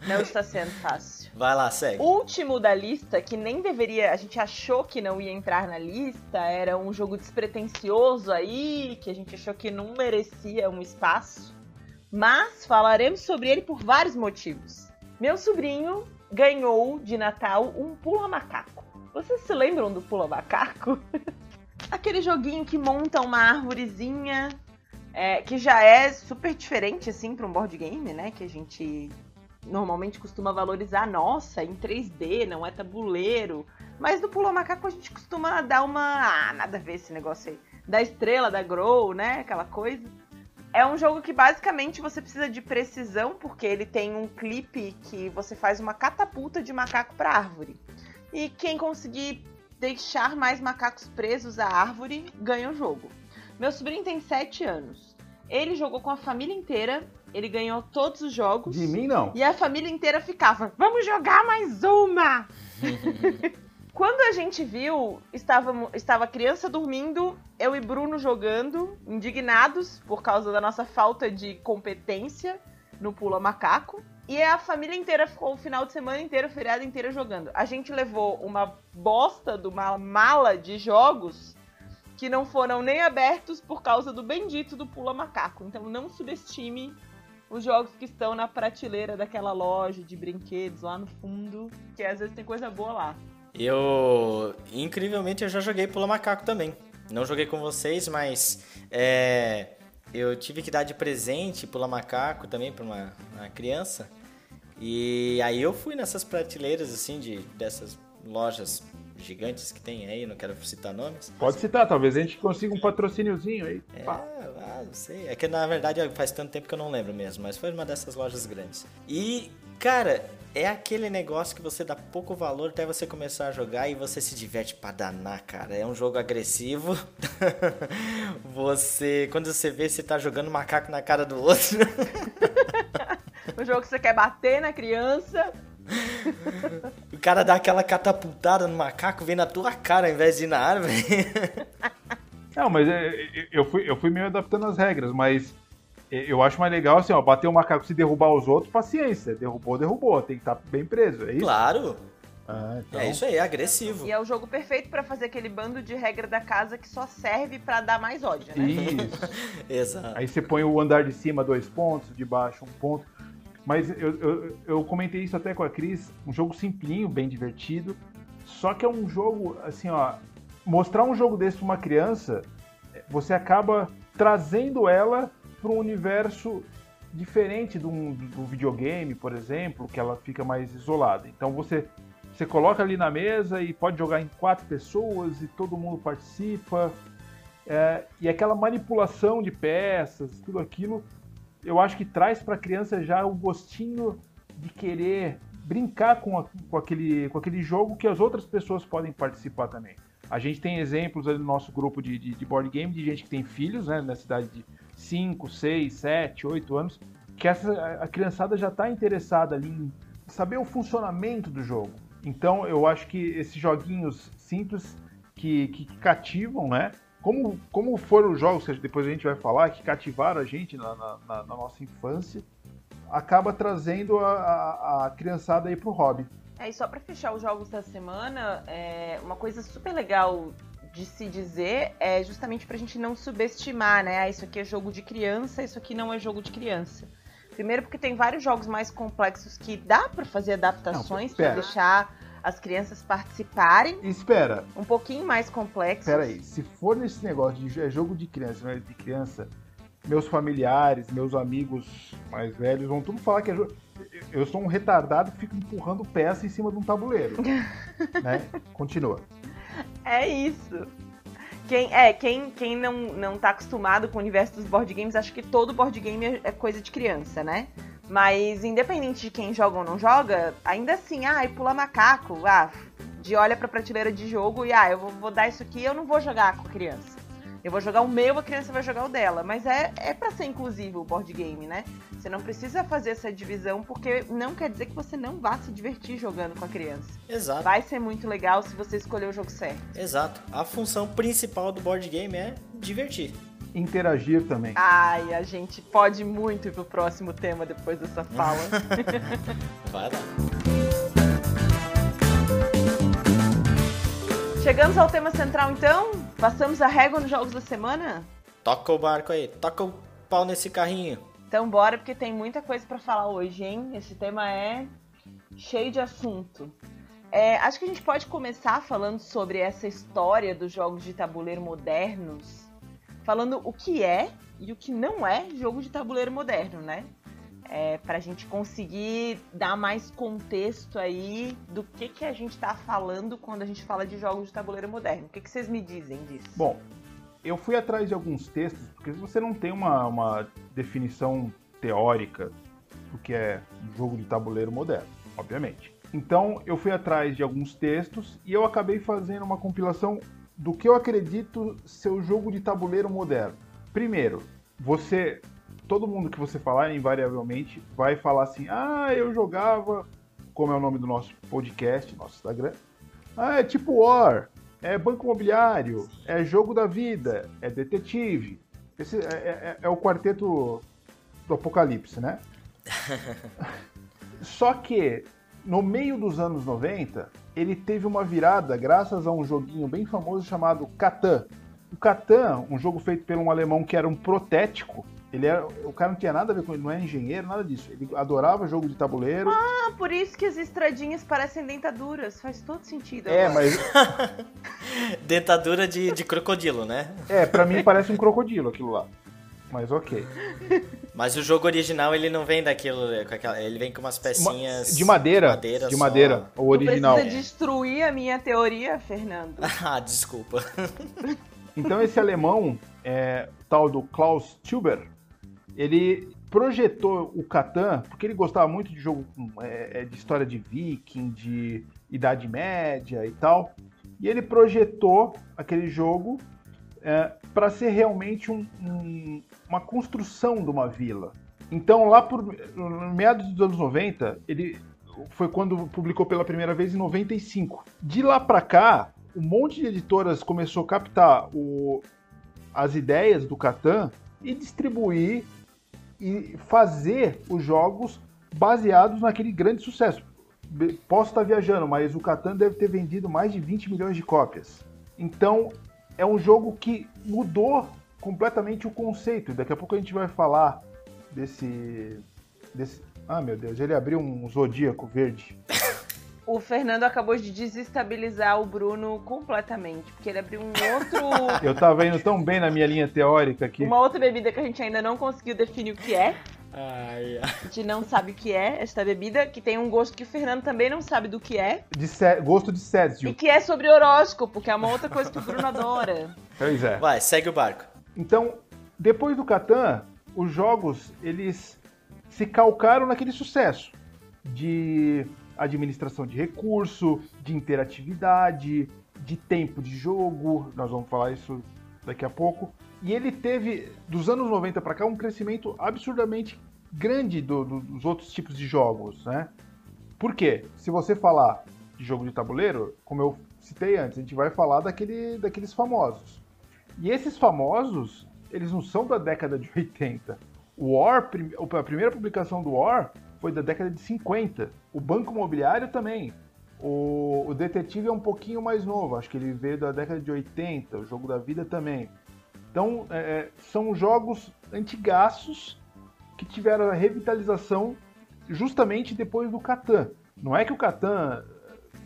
Speaker 1: Não está sendo fácil.
Speaker 2: Vai lá, segue.
Speaker 1: Último da lista, que nem deveria. A gente achou que não ia entrar na lista, era um jogo despretensioso aí, que a gente achou que não merecia um espaço. Mas falaremos sobre ele por vários motivos. Meu sobrinho ganhou de Natal um pula-macaco. Vocês se lembram do pula-macaco? Aquele joguinho que monta uma árvorezinha, é, que já é super diferente, assim, para um board game, né? Que a gente normalmente costuma valorizar. Nossa, em 3D, não é tabuleiro. Mas no pula-macaco a gente costuma dar uma... Ah, nada a ver esse negócio aí. Da estrela, da Grow, né? Aquela coisa. É um jogo que basicamente você precisa de precisão, porque ele tem um clipe que você faz uma catapulta de macaco para árvore. E quem conseguir deixar mais macacos presos à árvore ganha o jogo. Meu sobrinho tem 7 anos. Ele jogou com a família inteira, ele ganhou todos os jogos.
Speaker 3: De mim não.
Speaker 1: E a família inteira ficava: "Vamos jogar mais uma!" Quando a gente viu, estava, estava a criança dormindo, eu e Bruno jogando, indignados por causa da nossa falta de competência no Pula Macaco. E a família inteira ficou o final de semana inteiro, o feriado inteiro jogando. A gente levou uma bosta de uma mala de jogos que não foram nem abertos por causa do bendito do Pula Macaco. Então não subestime os jogos que estão na prateleira daquela loja de brinquedos lá no fundo, que às vezes tem coisa boa lá.
Speaker 2: Eu, incrivelmente, eu já joguei Pula Macaco também. Não joguei com vocês, mas é, eu tive que dar de presente Pula Macaco também para uma, uma, criança. E aí eu fui nessas prateleiras, assim, de, dessas lojas gigantes que tem aí, não quero citar nomes.
Speaker 3: Pode citar, talvez a gente consiga um patrocíniozinho aí.
Speaker 2: É, ah, não sei. É que na verdade faz tanto tempo que eu não lembro mesmo, mas foi uma dessas lojas grandes. E, cara, é aquele negócio que você dá pouco valor até você começar a jogar e você se diverte pra danar, cara. É um jogo agressivo. você, quando você vê, você tá jogando macaco na cara do outro.
Speaker 1: um jogo que você quer bater na criança.
Speaker 2: o cara dá aquela catapultada no macaco, vem na tua cara ao invés de ir na árvore.
Speaker 3: Não, mas é, eu fui, eu fui meio adaptando as regras, mas eu acho mais legal assim, ó, bater o macaco se derrubar os outros, paciência. Derrubou, derrubou. Tem que estar tá bem preso, é isso?
Speaker 2: Claro.
Speaker 3: Ah, então...
Speaker 2: É isso aí, é agressivo.
Speaker 1: E é o jogo perfeito para fazer aquele bando de regra da casa que só serve para dar mais ódio, né?
Speaker 3: Isso.
Speaker 2: Exato.
Speaker 3: Aí você põe o andar de cima dois pontos, de baixo um ponto. Mas eu, eu, eu comentei isso até com a Cris, um jogo simplinho, bem divertido. Só que é um jogo, assim, ó, mostrar um jogo desse pra uma criança, você acaba trazendo ela para um universo diferente do, do videogame, por exemplo, que ela fica mais isolada. Então você você coloca ali na mesa e pode jogar em quatro pessoas e todo mundo participa. É, e aquela manipulação de peças, tudo aquilo, eu acho que traz para a criança já o gostinho de querer brincar com, a, com, aquele, com aquele jogo que as outras pessoas podem participar também. A gente tem exemplos ali no nosso grupo de, de, de board game de gente que tem filhos, né, na cidade de 5, 6, 7, 8 anos, que essa, a criançada já está interessada ali em saber o funcionamento do jogo. Então eu acho que esses joguinhos simples que, que, cativam, né? Como, como foram os jogos que depois a gente vai falar, que cativaram a gente na, na, na nossa infância, acaba trazendo a, a, a criançada aí pro hobby.
Speaker 1: É, e só para fechar os jogos da semana, é, uma coisa super legal de se dizer é justamente pra gente não subestimar, né? Ah, isso aqui é jogo de criança, isso aqui não é jogo de criança. Primeiro porque tem vários jogos mais complexos que dá para fazer adaptações para deixar as crianças participarem.
Speaker 3: Espera.
Speaker 1: Um pouquinho mais complexos.
Speaker 3: Espera aí, se for nesse negócio de é jogo de criança, não é de criança, meus familiares, meus amigos mais velhos vão tudo falar que é jogo. Eu sou um retardado que fica empurrando peça em cima de um tabuleiro. né? Continua.
Speaker 1: É isso. Quem, é, quem, quem não, não tá acostumado com o universo dos board games, acha que todo board game é, é coisa de criança, né? Mas independente de quem joga ou não joga, ainda assim, ah, e pula macaco, ah, de olha pra prateleira de jogo e ah, eu vou, vou dar isso aqui, eu não vou jogar com criança. Eu vou jogar o meu, a criança vai jogar o dela. Mas é, é para ser inclusivo o board game, né? Você não precisa fazer essa divisão, porque não quer dizer que você não vá se divertir jogando com a criança.
Speaker 2: Exato.
Speaker 1: Vai ser muito legal se você escolher o jogo certo.
Speaker 2: Exato. A função principal do board game é divertir
Speaker 3: interagir também.
Speaker 1: Ai, a gente pode muito ir pro próximo tema depois dessa fala.
Speaker 2: Vai lá.
Speaker 1: Chegamos ao tema central então? Passamos a régua nos jogos da semana?
Speaker 2: Toca o barco aí, toca o pau nesse carrinho.
Speaker 1: Então bora, porque tem muita coisa para falar hoje, hein? Esse tema é cheio de assunto. É, acho que a gente pode começar falando sobre essa história dos jogos de tabuleiro modernos, falando o que é e o que não é jogo de tabuleiro moderno, né? É, para a gente conseguir dar mais contexto aí do que, que a gente está falando quando a gente fala de jogos de tabuleiro moderno. O que, que vocês me dizem disso?
Speaker 3: Bom, eu fui atrás de alguns textos, porque você não tem uma, uma definição teórica do que é jogo de tabuleiro moderno, obviamente. Então eu fui atrás de alguns textos e eu acabei fazendo uma compilação do que eu acredito ser o jogo de tabuleiro moderno. Primeiro, você todo mundo que você falar, invariavelmente, vai falar assim: ah, eu jogava, como é o nome do nosso podcast, nosso Instagram. Ah, é tipo War, é banco imobiliário, é jogo da vida, é detetive. Esse é, é, é o quarteto do apocalipse, né? Só que no meio dos anos 90, ele teve uma virada graças a um joguinho bem famoso chamado Catan. O Catan, um jogo feito por um alemão que era um protético, ele era, o cara não tinha nada a ver com ele, não é engenheiro, nada disso. Ele adorava jogo de tabuleiro.
Speaker 1: Ah, por isso que as estradinhas parecem dentaduras. Faz todo sentido.
Speaker 3: É, agora. mas.
Speaker 2: Dentadura de, de crocodilo, né?
Speaker 3: É, pra mim parece um crocodilo aquilo lá. Mas ok.
Speaker 2: Mas o jogo original ele não vem daquilo, com aquela, ele vem com umas pecinhas
Speaker 3: de madeira,
Speaker 2: de madeira,
Speaker 3: de madeira o original.
Speaker 1: Precisa destruir a minha teoria, Fernando.
Speaker 2: ah, desculpa.
Speaker 3: Então esse alemão, é, tal do Klaus Tuber, ele projetou o Catan porque ele gostava muito de jogo é, é, de história de viking, de idade média e tal. E ele projetou aquele jogo é, para ser realmente um, um, uma construção de uma vila. Então, lá por meados dos anos 90, ele foi quando publicou pela primeira vez em 95. De lá para cá, um monte de editoras começou a captar o, as ideias do Catan e distribuir e fazer os jogos baseados naquele grande sucesso. Posso estar viajando, mas o Catan deve ter vendido mais de 20 milhões de cópias. Então, é um jogo que mudou completamente o conceito. Daqui a pouco a gente vai falar desse. desse... Ah, meu Deus, ele abriu um zodíaco verde.
Speaker 1: O Fernando acabou de desestabilizar o Bruno completamente, porque ele abriu um outro.
Speaker 3: Eu tava indo tão bem na minha linha teórica aqui.
Speaker 1: Uma outra bebida que a gente ainda não conseguiu definir o que é.
Speaker 2: Ai, ai.
Speaker 1: A gente não sabe o que é esta bebida, que tem um gosto que o Fernando também não sabe do que é.
Speaker 3: De sé- gosto de
Speaker 1: E
Speaker 3: Césio.
Speaker 1: que é sobre horóscopo, que é uma outra coisa que o Bruno adora.
Speaker 3: Pois é.
Speaker 2: Vai, segue o barco.
Speaker 3: Então, depois do Catan, os jogos eles se calcaram naquele sucesso de administração de recurso, de interatividade, de tempo de jogo. Nós vamos falar isso daqui a pouco. E ele teve, dos anos 90 para cá, um crescimento absurdamente grande do- do- dos outros tipos de jogos, né? Por quê? Se você falar de jogo de tabuleiro, como eu citei antes, a gente vai falar daquele, daqueles famosos. E esses famosos, eles não são da década de 80. O War, a primeira publicação do War foi da década de 50. O Banco Imobiliário também. O, o Detetive é um pouquinho mais novo, acho que ele veio da década de 80. O Jogo da Vida também. Então, é, é, são jogos antigaços que tiveram a revitalização justamente depois do Catan. Não é que o Catan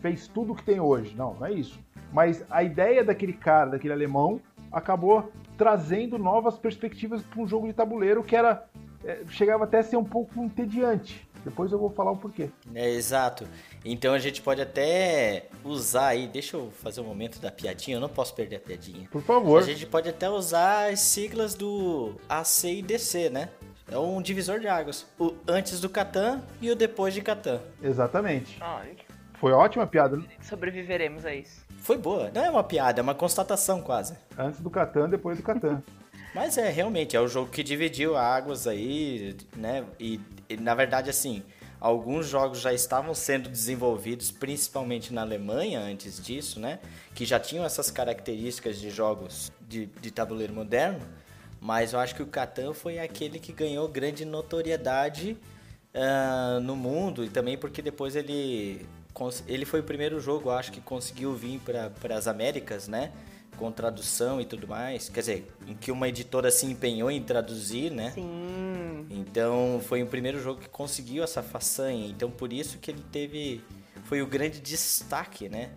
Speaker 3: fez tudo o que tem hoje, não, não é isso. Mas a ideia daquele cara, daquele alemão, acabou trazendo novas perspectivas para um jogo de tabuleiro que era é, chegava até a ser um pouco entediante. Depois eu vou falar o porquê.
Speaker 2: É, exato. Então a gente pode até usar aí, deixa eu fazer um momento da piadinha, eu não posso perder a piadinha.
Speaker 3: Por favor.
Speaker 2: A gente pode até usar as siglas do AC e DC, né? É um divisor de águas. O antes do Catan e o depois de Catan.
Speaker 3: Exatamente.
Speaker 1: Ai,
Speaker 3: Foi ótima piada. né?
Speaker 1: sobreviveremos a isso.
Speaker 2: Foi boa. Não é uma piada, é uma constatação quase.
Speaker 3: Antes do Catan, depois do Catan.
Speaker 2: Mas é, realmente, é o jogo que dividiu águas aí, né? E, e, na verdade, assim, alguns jogos já estavam sendo desenvolvidos, principalmente na Alemanha antes disso, né? Que já tinham essas características de jogos de, de tabuleiro moderno. Mas eu acho que o Catan foi aquele que ganhou grande notoriedade ah, no mundo e também porque depois ele ele foi o primeiro jogo, acho que conseguiu vir para as Américas, né? Com tradução e tudo mais. Quer dizer, em que uma editora se empenhou em traduzir, né?
Speaker 1: Sim.
Speaker 2: Então foi o primeiro jogo que conseguiu essa façanha. Então por isso que ele teve. Foi o grande destaque, né?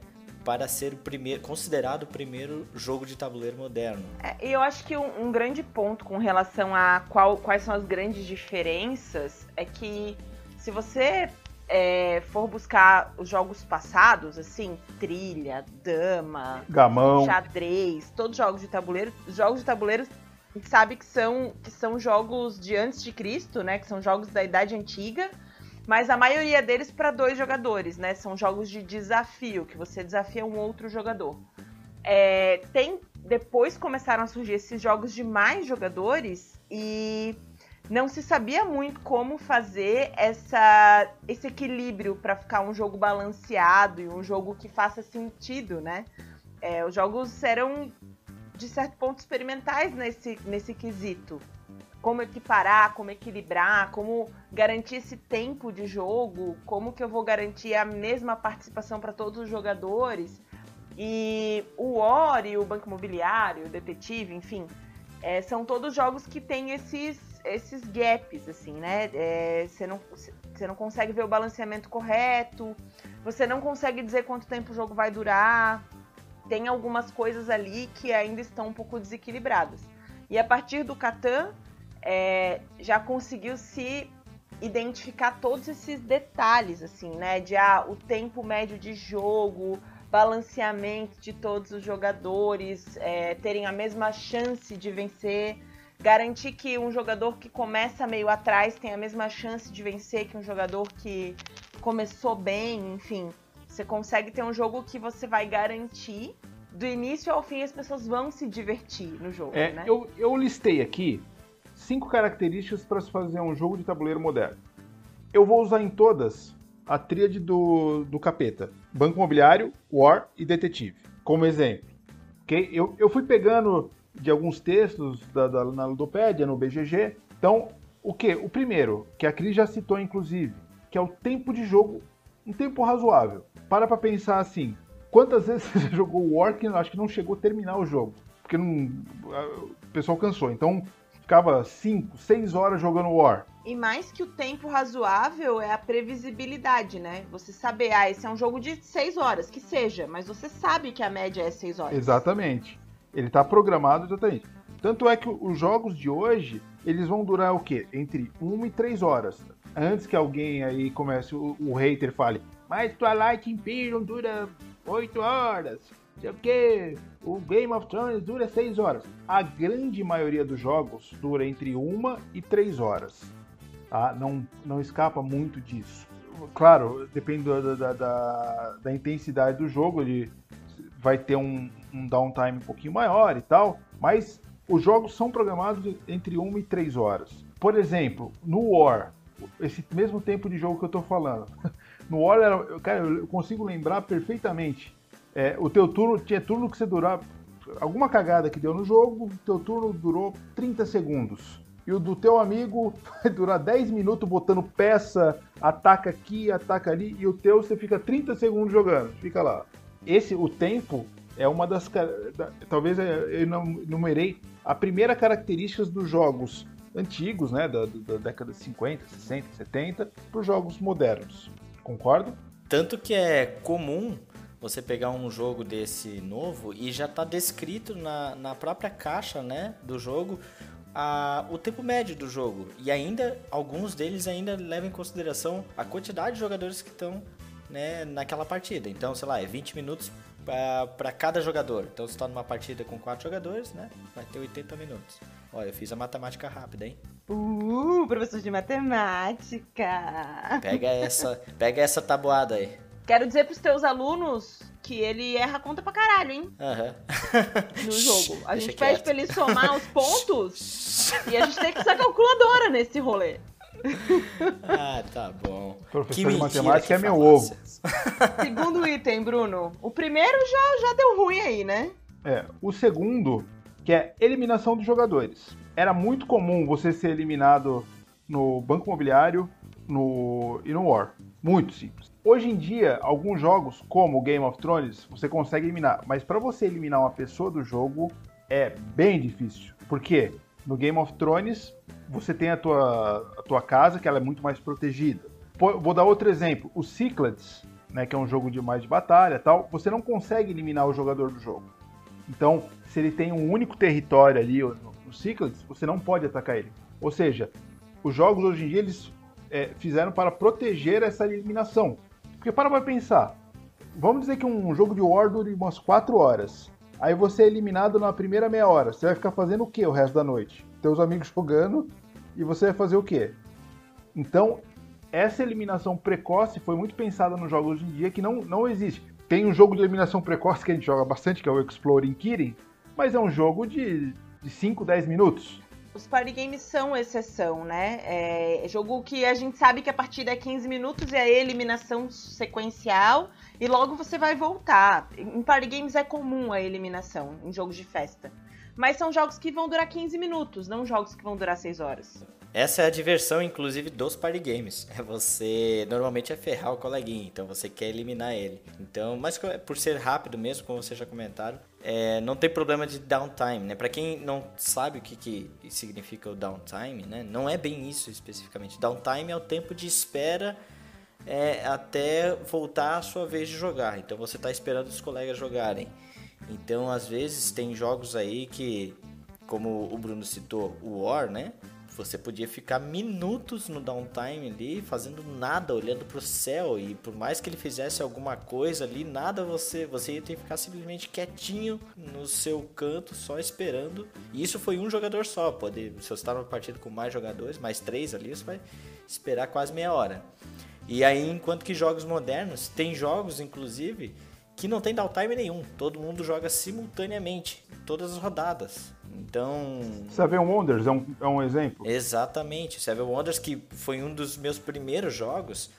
Speaker 2: Para ser o primeiro. considerado o primeiro jogo de tabuleiro moderno.
Speaker 1: É, e eu acho que um, um grande ponto com relação a qual- quais são as grandes diferenças é que se você é, for buscar os jogos passados, assim, trilha, dama,
Speaker 3: Gamão.
Speaker 1: xadrez, todos os jogos de tabuleiro, os jogos de tabuleiro a gente sabe que são, que são jogos de antes de Cristo, né? Que são jogos da Idade Antiga, mas a maioria deles para dois jogadores, né? São jogos de desafio, que você desafia um outro jogador. É, tem depois começaram a surgir esses jogos de mais jogadores e não se sabia muito como fazer essa, esse equilíbrio para ficar um jogo balanceado e um jogo que faça sentido, né? É, os jogos eram de certo ponto experimentais nesse, nesse quesito. Como equiparar, como equilibrar, como garantir esse tempo de jogo, como que eu vou garantir a mesma participação para todos os jogadores. E o e o Banco Imobiliário, o Detetive, enfim, é, são todos jogos que têm esses, esses gaps, assim, né? É, Você não, você não consegue ver o balanceamento correto, você não consegue dizer quanto tempo o jogo vai durar. Tem algumas coisas ali que ainda estão um pouco desequilibradas. E a partir do Catan, é, já conseguiu se identificar todos esses detalhes, assim, né? De ah, o tempo médio de jogo, balanceamento de todos os jogadores, é, terem a mesma chance de vencer, garantir que um jogador que começa meio atrás tem a mesma chance de vencer que um jogador que começou bem, enfim. Você consegue ter um jogo que você vai garantir do início ao fim as pessoas vão se divertir no jogo,
Speaker 3: é,
Speaker 1: né?
Speaker 3: Eu, eu listei aqui cinco características para se fazer um jogo de tabuleiro moderno. Eu vou usar em todas a tríade do, do capeta: Banco Imobiliário, War e Detetive, como exemplo. Okay? Eu, eu fui pegando de alguns textos da, da, na Ludopédia, no BGG. Então, o que? O primeiro, que a Cris já citou inclusive, que é o tempo de jogo, um tempo razoável. Para pra pensar assim, quantas vezes você jogou War que acho que não chegou a terminar o jogo? Porque não, o pessoal cansou. Então, ficava 5, 6 horas jogando War.
Speaker 1: E mais que o tempo razoável é a previsibilidade, né? Você saber, ah, esse é um jogo de 6 horas, que seja, mas você sabe que a média é 6 horas.
Speaker 3: Exatamente. Ele está programado exatamente. Tanto é que os jogos de hoje, eles vão durar o quê? Entre 1 e 3 horas. Antes que alguém aí comece, o, o hater fale, mas Twilight Imperium dura 8 horas sei o que, o Game of Thrones dura 6 horas. A grande maioria dos jogos dura entre 1 e 3 horas. Tá? Não, não escapa muito disso. Claro, depende da, da, da, da intensidade do jogo, ele vai ter um, um downtime um pouquinho maior e tal, mas os jogos são programados entre 1 e 3 horas. Por exemplo, no War, esse mesmo tempo de jogo que eu tô falando, no War, era, cara, eu consigo lembrar perfeitamente é, o teu turno tinha turno que você durava. Alguma cagada que deu no jogo, o teu turno durou 30 segundos. E o do teu amigo vai durar 10 minutos botando peça, ataca aqui, ataca ali, e o teu você fica 30 segundos jogando. Fica lá. Esse, o tempo, é uma das. Da, talvez eu não numerei a primeira característica dos jogos antigos, né, da, da década de 50, 60, 70, para os jogos modernos. Concordo?
Speaker 2: Tanto que é comum você pegar um jogo desse novo e já está descrito na, na própria caixa né, do jogo a, o tempo médio do jogo. E ainda, alguns deles ainda levam em consideração a quantidade de jogadores que estão né, naquela partida. Então, sei lá, é 20 minutos para cada jogador. Então, se está numa partida com 4 jogadores, né, vai ter 80 minutos. Olha, eu fiz a matemática rápida, hein?
Speaker 1: Uh, professor de matemática!
Speaker 2: Pega essa, pega essa tabuada aí.
Speaker 1: Quero dizer pros teus alunos que ele erra a conta pra caralho, hein?
Speaker 2: Uhum.
Speaker 1: No jogo. A gente quieto. pede pra ele somar os pontos e a gente tem que usar calculadora nesse rolê.
Speaker 2: Ah, tá bom.
Speaker 3: Professor de matemática é meu ovo.
Speaker 1: Segundo item, Bruno. O primeiro já, já deu ruim aí, né?
Speaker 3: É. O segundo, que é eliminação dos jogadores. Era muito comum você ser eliminado no Banco Imobiliário no, e no War. Muito simples. Hoje em dia, alguns jogos, como Game of Thrones, você consegue eliminar, mas para você eliminar uma pessoa do jogo é bem difícil. Por quê? No Game of Thrones, você tem a tua, a tua casa, que ela é muito mais protegida. Vou dar outro exemplo. O Cyclades, né, que é um jogo de mais de batalha tal, você não consegue eliminar o jogador do jogo. Então, se ele tem um único território ali no, Cyclades, você não pode atacar ele. Ou seja, os jogos hoje em dia eles é, fizeram para proteger essa eliminação. Porque para pra pensar, vamos dizer que um jogo de War dure umas 4 horas. Aí você é eliminado na primeira meia hora. Você vai ficar fazendo o que o resto da noite? Teus amigos jogando e você vai fazer o quê? Então, essa eliminação precoce foi muito pensada nos jogos hoje em dia que não, não existe. Tem um jogo de eliminação precoce que a gente joga bastante, que é o Exploring Kirin, mas é um jogo de, de 5, 10 minutos.
Speaker 1: Os party games são exceção, né? É jogo que a gente sabe que a partida é 15 minutos e a eliminação sequencial e logo você vai voltar. Em party games é comum a eliminação em jogos de festa. Mas são jogos que vão durar 15 minutos, não jogos que vão durar 6 horas.
Speaker 2: Essa é a diversão, inclusive, dos party games. É você normalmente é ferrar o coleguinha, então você quer eliminar ele. Então, mas por ser rápido mesmo, como vocês já comentaram, é, não tem problema de downtime, né? Para quem não sabe o que, que significa o downtime, né? Não é bem isso especificamente. Downtime é o tempo de espera é, até voltar a sua vez de jogar. Então você está esperando os colegas jogarem. Então, às vezes tem jogos aí que, como o Bruno citou, o War, né? Você podia ficar minutos no downtime ali, fazendo nada, olhando pro céu, e por mais que ele fizesse alguma coisa ali, nada você, você ia ter que ficar simplesmente quietinho no seu canto, só esperando. E isso foi um jogador só, pode, se você está numa partida com mais jogadores, mais três ali, você vai esperar quase meia hora. E aí, enquanto que jogos modernos, tem jogos, inclusive, que não tem downtime nenhum. Todo mundo joga simultaneamente, todas as rodadas. Então.
Speaker 3: Seven Wonders é um, é um exemplo?
Speaker 2: Exatamente. Seven Wonders, que foi um dos meus primeiros jogos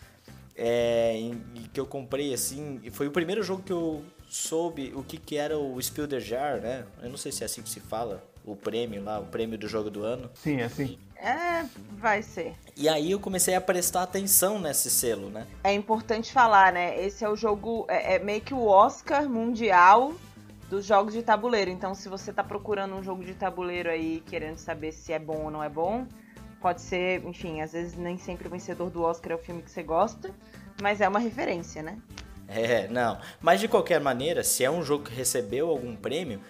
Speaker 2: é, em, que eu comprei assim. Foi o primeiro jogo que eu soube o que, que era o Spiel der Jar, né? Eu não sei se é assim que se fala. O prêmio lá, o prêmio do jogo do ano.
Speaker 3: Sim, é assim.
Speaker 1: É, vai ser.
Speaker 2: E aí eu comecei a prestar atenção nesse selo, né?
Speaker 1: É importante falar, né? Esse é o jogo, é, é meio que o Oscar mundial dos jogos de tabuleiro. Então, se você tá procurando um jogo de tabuleiro aí, querendo saber se é bom ou não é bom, pode ser, enfim, às vezes nem sempre o vencedor do Oscar é o filme que você gosta, mas é uma referência, né?
Speaker 2: É, não. Mas de qualquer maneira, se é um jogo que recebeu algum prêmio,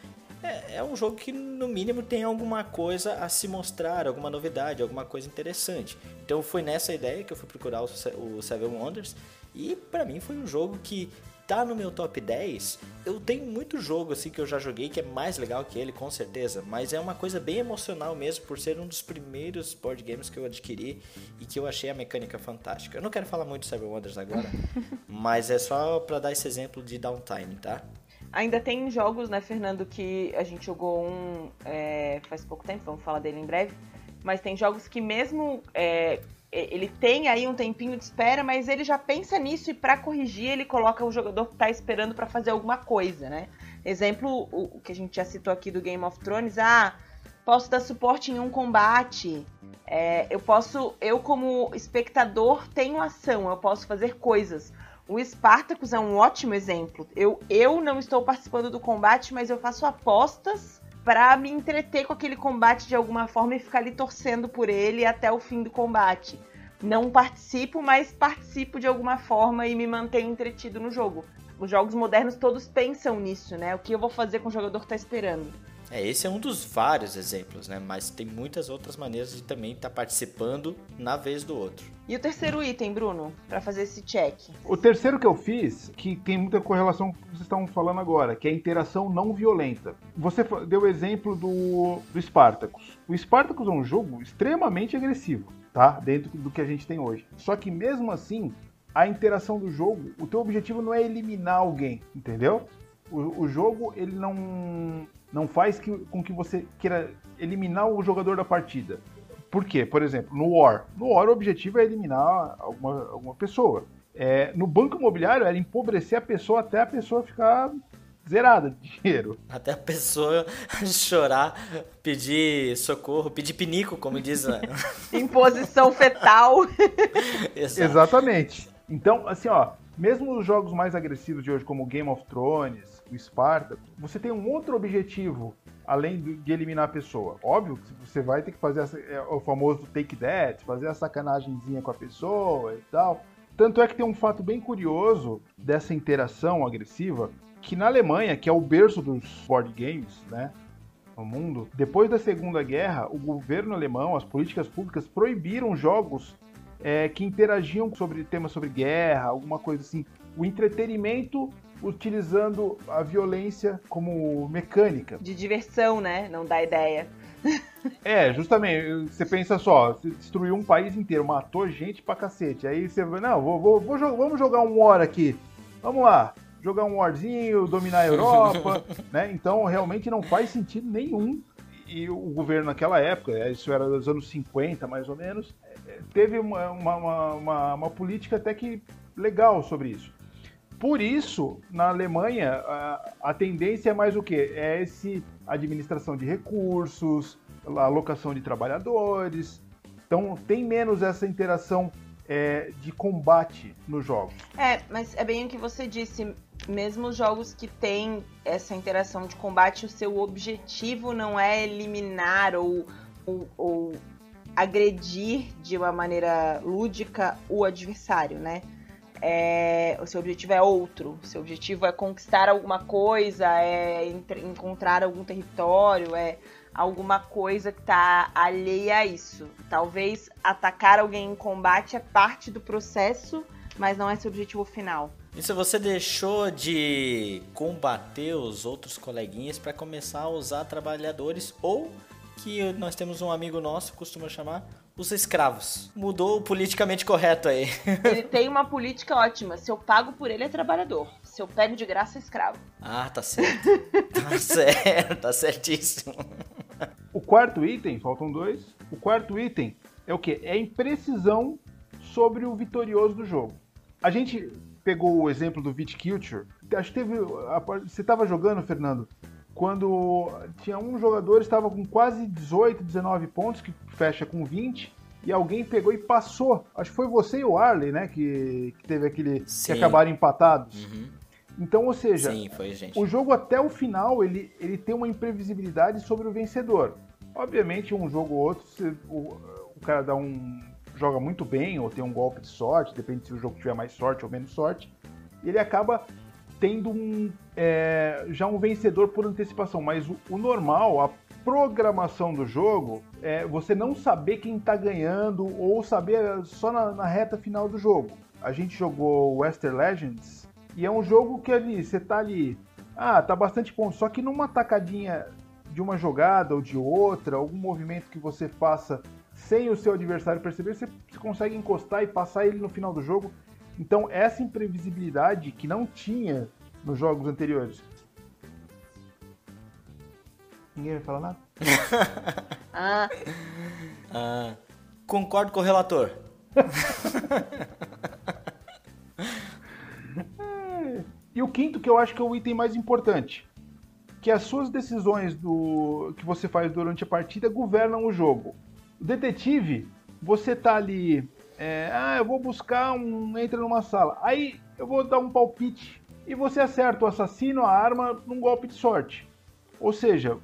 Speaker 2: é, é, um jogo que no mínimo tem alguma coisa a se mostrar, alguma novidade, alguma coisa interessante. Então foi nessa ideia que eu fui procurar o, o Seven Wonders e para mim foi um jogo que tá no meu top 10. Eu tenho muito jogo assim que eu já joguei que é mais legal que ele, com certeza, mas é uma coisa bem emocional mesmo por ser um dos primeiros board games que eu adquiri e que eu achei a mecânica fantástica. Eu não quero falar muito de Seven Wonders agora, mas é só para dar esse exemplo de downtime, tá?
Speaker 1: Ainda tem jogos, né, Fernando, que a gente jogou um é, faz pouco tempo, vamos falar dele em breve. Mas tem jogos que mesmo é, ele tem aí um tempinho de espera, mas ele já pensa nisso e para corrigir ele coloca o jogador que tá esperando para fazer alguma coisa, né? Exemplo, o, que a gente já citou aqui do Game of Thrones, ah, posso dar suporte em um combate, é, eu posso, eu como espectador tenho ação, eu posso fazer coisas. O Spartacus é um ótimo exemplo. Eu, eu não estou participando do combate, mas eu faço apostas para me entreter com aquele combate de alguma forma e ficar ali torcendo por ele até o fim do combate. Não participo, mas participo de alguma forma e me mantenho entretido no jogo. Os jogos modernos todos pensam nisso, né? O que eu vou fazer com o jogador que tá esperando.
Speaker 2: É, esse é um dos vários exemplos, né? Mas tem muitas outras maneiras de também estar tá participando na vez do outro.
Speaker 1: E o terceiro item, Bruno, para fazer esse check?
Speaker 3: O terceiro que eu fiz, que tem muita correlação com o que vocês estão falando agora, que é a interação não violenta. Você deu o exemplo do, do Spartacus. O Spartacus é um jogo extremamente agressivo, tá? Dentro do que a gente tem hoje. Só que mesmo assim, a interação do jogo, o teu objetivo não é eliminar alguém, entendeu? O, o jogo, ele não não faz que, com que você queira eliminar o jogador da partida. Por quê? Por exemplo, no War. No War o objetivo é eliminar alguma, alguma pessoa. É, no banco imobiliário era empobrecer a pessoa até a pessoa ficar zerada de dinheiro.
Speaker 2: Até a pessoa chorar, pedir socorro, pedir pinico, como diz. Né?
Speaker 1: em posição fetal.
Speaker 3: Exatamente. Então, assim, ó, mesmo os jogos mais agressivos de hoje, como Game of Thrones, o Sparta, você tem um outro objetivo além de eliminar a pessoa. Óbvio que você vai ter que fazer essa, é, o famoso take that, fazer a sacanagemzinha com a pessoa e tal. Tanto é que tem um fato bem curioso dessa interação agressiva, que na Alemanha, que é o berço dos board games, né, no mundo, depois da Segunda Guerra, o governo alemão, as políticas públicas proibiram jogos é, que interagiam sobre temas sobre guerra, alguma coisa assim. O entretenimento utilizando a violência como mecânica.
Speaker 1: De diversão, né? Não dá ideia.
Speaker 3: É, justamente. Você pensa só, você destruiu um país inteiro, matou gente pra cacete. Aí você vai, não, vou, vou, vou, vamos jogar um War aqui. Vamos lá, jogar um Warzinho, dominar a Europa, né? Então realmente não faz sentido nenhum. E o governo naquela época, é, isso era dos anos 50 mais ou menos, é, teve uma, uma, uma, uma política até que legal sobre isso. Por isso, na Alemanha, a, a tendência é mais o quê? É esse administração de recursos, alocação de trabalhadores. Então tem menos essa interação é, de combate nos jogos.
Speaker 1: É, mas é bem o que você disse. Mesmo os jogos que têm essa interação de combate, o seu objetivo não é eliminar ou, ou, ou agredir de uma maneira lúdica o adversário, né? É, o seu objetivo é outro, o seu objetivo é conquistar alguma coisa, é encontrar algum território, é alguma coisa que tá alheia a isso. Talvez atacar alguém em combate é parte do processo, mas não é seu objetivo final.
Speaker 2: Isso você deixou de combater os outros coleguinhas para começar a usar trabalhadores ou que nós temos um amigo nosso que costuma chamar os escravos. Mudou o politicamente correto aí.
Speaker 1: Ele tem uma política ótima. Se eu pago por ele, é trabalhador. Se eu pego de graça, é escravo.
Speaker 2: Ah, tá certo. tá certo, tá certíssimo.
Speaker 3: O quarto item, faltam dois. O quarto item é o que? É a imprecisão sobre o vitorioso do jogo. A gente pegou o exemplo do Viticulture. Acho que teve. Você estava jogando, Fernando, quando tinha um jogador estava com quase 18, 19 pontos, que fecha com 20, e alguém pegou e passou. Acho que foi você e o Arley, né? Que, que teve aquele. Sim. que acabaram empatados.
Speaker 2: Uhum.
Speaker 3: Então, ou seja,
Speaker 2: Sim, foi,
Speaker 3: o jogo até o final ele, ele tem uma imprevisibilidade sobre o vencedor. Obviamente, um jogo ou outro, o, o cara dá um. joga muito bem, ou tem um golpe de sorte, depende se o jogo tiver mais sorte ou menos sorte. E ele acaba tendo um, é, já um vencedor por antecipação, mas o, o normal, a programação do jogo, é você não saber quem está ganhando ou saber só na, na, reta final do jogo. A gente jogou Western Legends e é um jogo que ali, você tá ali, ah, tá bastante ponto, só que numa tacadinha de uma jogada ou de outra, algum movimento que você faça sem o seu adversário perceber, você, você consegue encostar e passar ele no final do jogo. Então, essa imprevisibilidade que não tinha nos jogos anteriores. Ninguém vai falar nada?
Speaker 1: ah.
Speaker 2: ah. Concordo com o relator.
Speaker 3: e o quinto, que eu acho que é o item mais importante, que as suas decisões do que você faz durante a partida governam o jogo. O detetive, você tá ali é, ah, eu vou buscar um. Entra numa sala. Aí eu vou dar um palpite e você acerta o assassino, a arma, num golpe de sorte. Ou seja,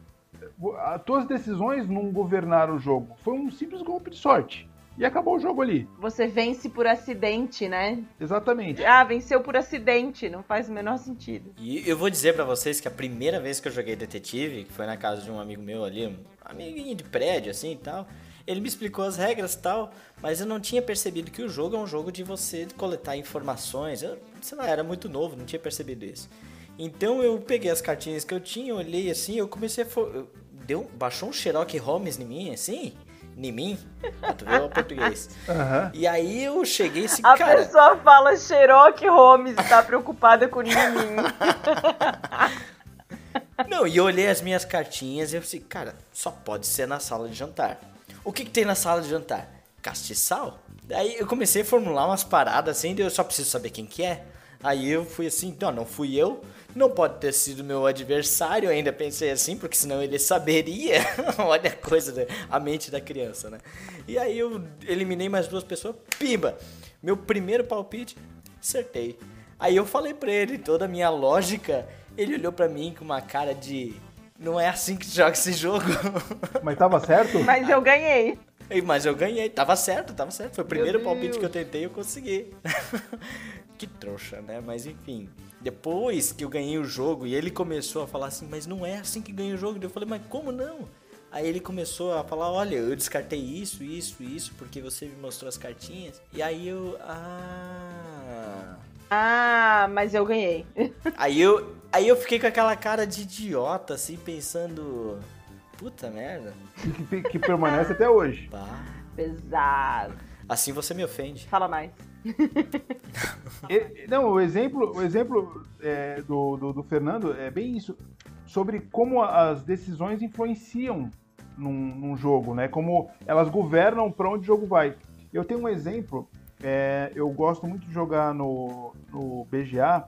Speaker 3: as tuas decisões não governaram o jogo. Foi um simples golpe de sorte. E acabou o jogo ali.
Speaker 1: Você vence por acidente, né?
Speaker 3: Exatamente.
Speaker 1: Ah, venceu por acidente. Não faz o menor sentido.
Speaker 2: E eu vou dizer para vocês que a primeira vez que eu joguei detetive, que foi na casa de um amigo meu ali, um amiguinho de prédio assim e tal ele me explicou as regras e tal, mas eu não tinha percebido que o jogo é um jogo de você coletar informações. Eu, sei lá, era muito novo, não tinha percebido isso. Então eu peguei as cartinhas que eu tinha, olhei assim, eu comecei a. Deu, baixou um Sherlock Holmes em mim, assim, em mim, pra tu ver o português.
Speaker 3: Uhum.
Speaker 2: E aí eu cheguei assim,
Speaker 1: a
Speaker 2: cara...
Speaker 1: A pessoa fala Sherlock Holmes e tá preocupada com mim.
Speaker 2: Não, e eu olhei as minhas cartinhas e eu falei, cara, só pode ser na sala de jantar. O que, que tem na sala de jantar? Castiçal? Daí eu comecei a formular umas paradas assim, eu só preciso saber quem que é. Aí eu fui assim, não, não fui eu, não pode ter sido meu adversário, ainda pensei assim, porque senão ele saberia. Olha a coisa, a mente da criança, né? E aí eu eliminei mais duas pessoas, pimba! Meu primeiro palpite, acertei. Aí eu falei pra ele toda a minha lógica, ele olhou pra mim com uma cara de não é assim que joga esse jogo.
Speaker 3: Mas tava certo?
Speaker 1: Mas eu ganhei.
Speaker 2: Mas eu ganhei, tava certo, tava certo. Foi o primeiro palpite que eu tentei e eu consegui. que trouxa, né? Mas enfim. Depois que eu ganhei o jogo e ele começou a falar assim, mas não é assim que ganha o jogo. Eu falei, mas como não? Aí ele começou a falar, olha, eu descartei isso, isso, isso, porque você me mostrou as cartinhas. E aí eu. Ah.
Speaker 1: Ah, mas eu ganhei.
Speaker 2: Aí eu, aí eu fiquei com aquela cara de idiota, assim, pensando. Puta merda.
Speaker 3: Que, que permanece até hoje.
Speaker 2: Bah.
Speaker 1: Pesado.
Speaker 2: Assim você me ofende.
Speaker 1: Fala mais.
Speaker 3: e, não, o exemplo, o exemplo é, do, do, do, Fernando é bem isso. Sobre como as decisões influenciam num, num jogo, né? Como elas governam para onde o jogo vai. Eu tenho um exemplo é, eu gosto muito de jogar no, no BGA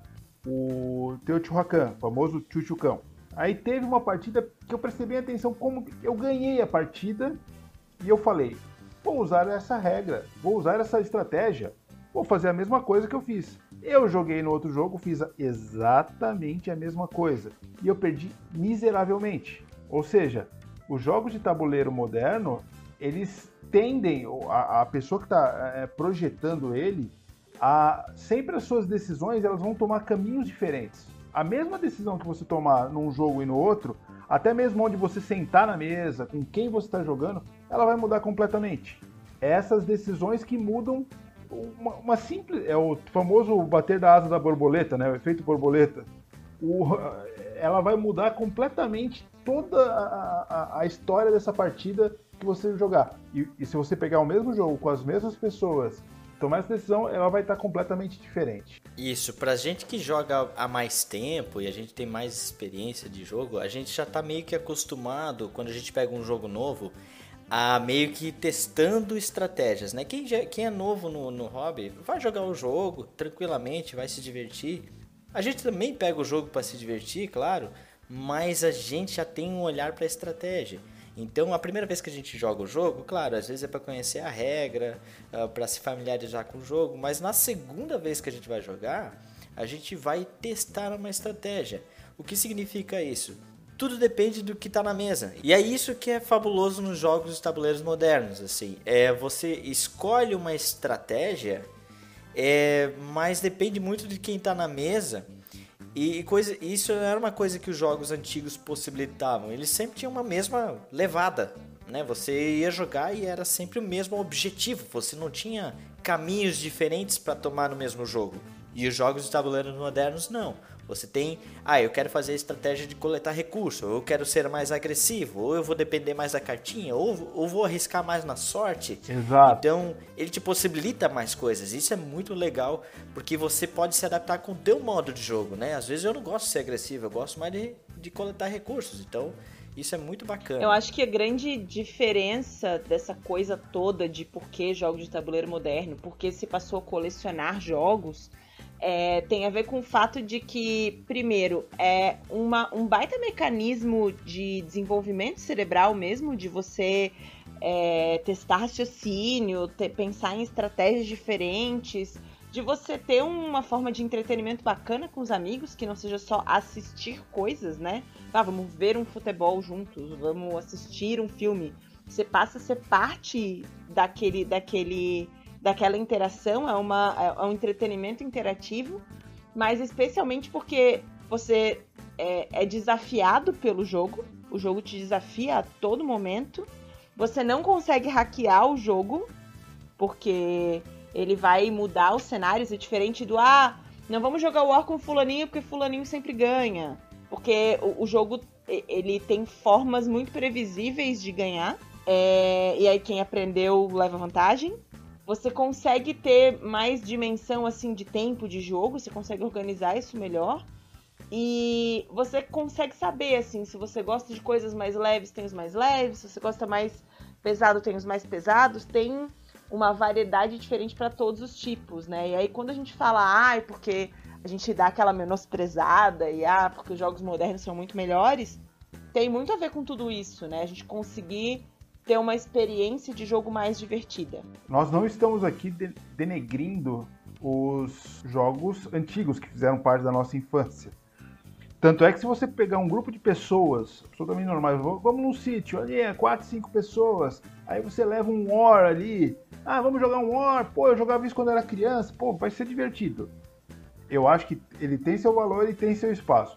Speaker 3: o Teotihuacan, famoso Chuchucão. Aí teve uma partida que eu prestei bem atenção como eu ganhei a partida e eu falei, vou usar essa regra, vou usar essa estratégia, vou fazer a mesma coisa que eu fiz. Eu joguei no outro jogo, fiz exatamente a mesma coisa e eu perdi miseravelmente. Ou seja, os jogos de tabuleiro moderno, eles tendem, a, a pessoa que está é, projetando ele, a sempre as suas decisões elas vão tomar caminhos diferentes. A mesma decisão que você tomar num jogo e no outro até mesmo onde você sentar na mesa, com quem você está jogando, ela vai mudar completamente. Essas decisões que mudam uma, uma, simples. É o famoso bater da asa da borboleta, né? O efeito borboleta. O, ela vai mudar completamente toda a, a, a, história dessa partida que você jogar. E, e, se você pegar o mesmo jogo com as mesmas pessoas, tomar essa decisão, ela vai estar completamente diferente.
Speaker 2: Isso, pra gente que joga há mais tempo e a gente tem mais experiência de jogo, a gente já tá meio que acostumado, quando a gente pega um jogo novo, a meio que testando estratégias, né? Quem, já, quem é novo no, no hobby vai jogar o jogo tranquilamente, vai se divertir. A gente também pega o jogo para se divertir, claro, mas a gente já tem um olhar para estratégia. Então, a primeira vez que a gente joga o jogo, claro, às vezes é para conhecer a regra, ah, para se familiarizar com o jogo, mas na segunda vez que a gente vai jogar, a gente vai testar uma estratégia. O que significa isso? Tudo depende do que está na mesa. E é isso que é fabuloso nos jogos de tabuleiros modernos, assim. É você escolhe uma estratégia, é, mas depende muito de quem está na mesa e coisa, isso era uma coisa que os jogos antigos possibilitavam. Eles sempre tinham uma mesma levada, né? Você ia jogar e era sempre o mesmo objetivo. Você não tinha caminhos diferentes para tomar no mesmo jogo. E os jogos de tabuleiro modernos não. Você tem, ah, eu quero fazer a estratégia de coletar recurso, ou eu quero ser mais agressivo, ou eu vou depender mais da cartinha, ou, ou vou arriscar mais na sorte.
Speaker 3: Exato.
Speaker 2: Então, ele te possibilita mais coisas. Isso é muito legal, porque você pode se adaptar com o teu modo de jogo, né? Às vezes eu não gosto de ser agressivo, eu gosto mais de, de coletar recursos. Então, isso é muito bacana.
Speaker 1: Eu acho que a grande diferença dessa coisa toda de por que jogos de tabuleiro moderno, porque se passou a colecionar jogos, é, tem a ver com o fato de que, primeiro, é uma, um baita mecanismo de desenvolvimento cerebral mesmo, de você é, testar raciocínio, ter, pensar em estratégias diferentes, de você ter uma forma de entretenimento bacana com os amigos, que não seja só assistir coisas, né? Ah, vamos ver um futebol juntos, vamos assistir um filme. Você passa a ser parte daquele, daquele daquela interação, é, uma, é, é um entretenimento interativo, mas especialmente porque você é, é desafiado pelo jogo, o jogo te desafia a todo momento, você não consegue hackear o jogo, porque ele vai mudar os cenários, é diferente do ah, não vamos jogar War com fulaninho porque fulaninho sempre ganha. Porque o, o jogo ele tem formas muito previsíveis de ganhar. É, e aí quem aprendeu leva vantagem você consegue ter mais dimensão assim de tempo de jogo, você consegue organizar isso melhor. E você consegue saber assim, se você gosta de coisas mais leves, tem os mais leves, se você gosta mais pesado, tem os mais pesados, tem uma variedade diferente para todos os tipos, né? E aí quando a gente fala, ai, ah, porque a gente dá aquela menosprezada e ah, porque os jogos modernos são muito melhores, tem muito a ver com tudo isso, né? A gente conseguir ter uma experiência de jogo mais divertida.
Speaker 3: Nós não estamos aqui de denegrindo os jogos antigos que fizeram parte da nossa infância. Tanto é que se você pegar um grupo de pessoas absolutamente normais, vamos num sítio, ali é 4, 5 pessoas, aí você leva um War ali, ah, vamos jogar um War, pô, eu jogava isso quando era criança, pô, vai ser divertido. Eu acho que ele tem seu valor e tem seu espaço.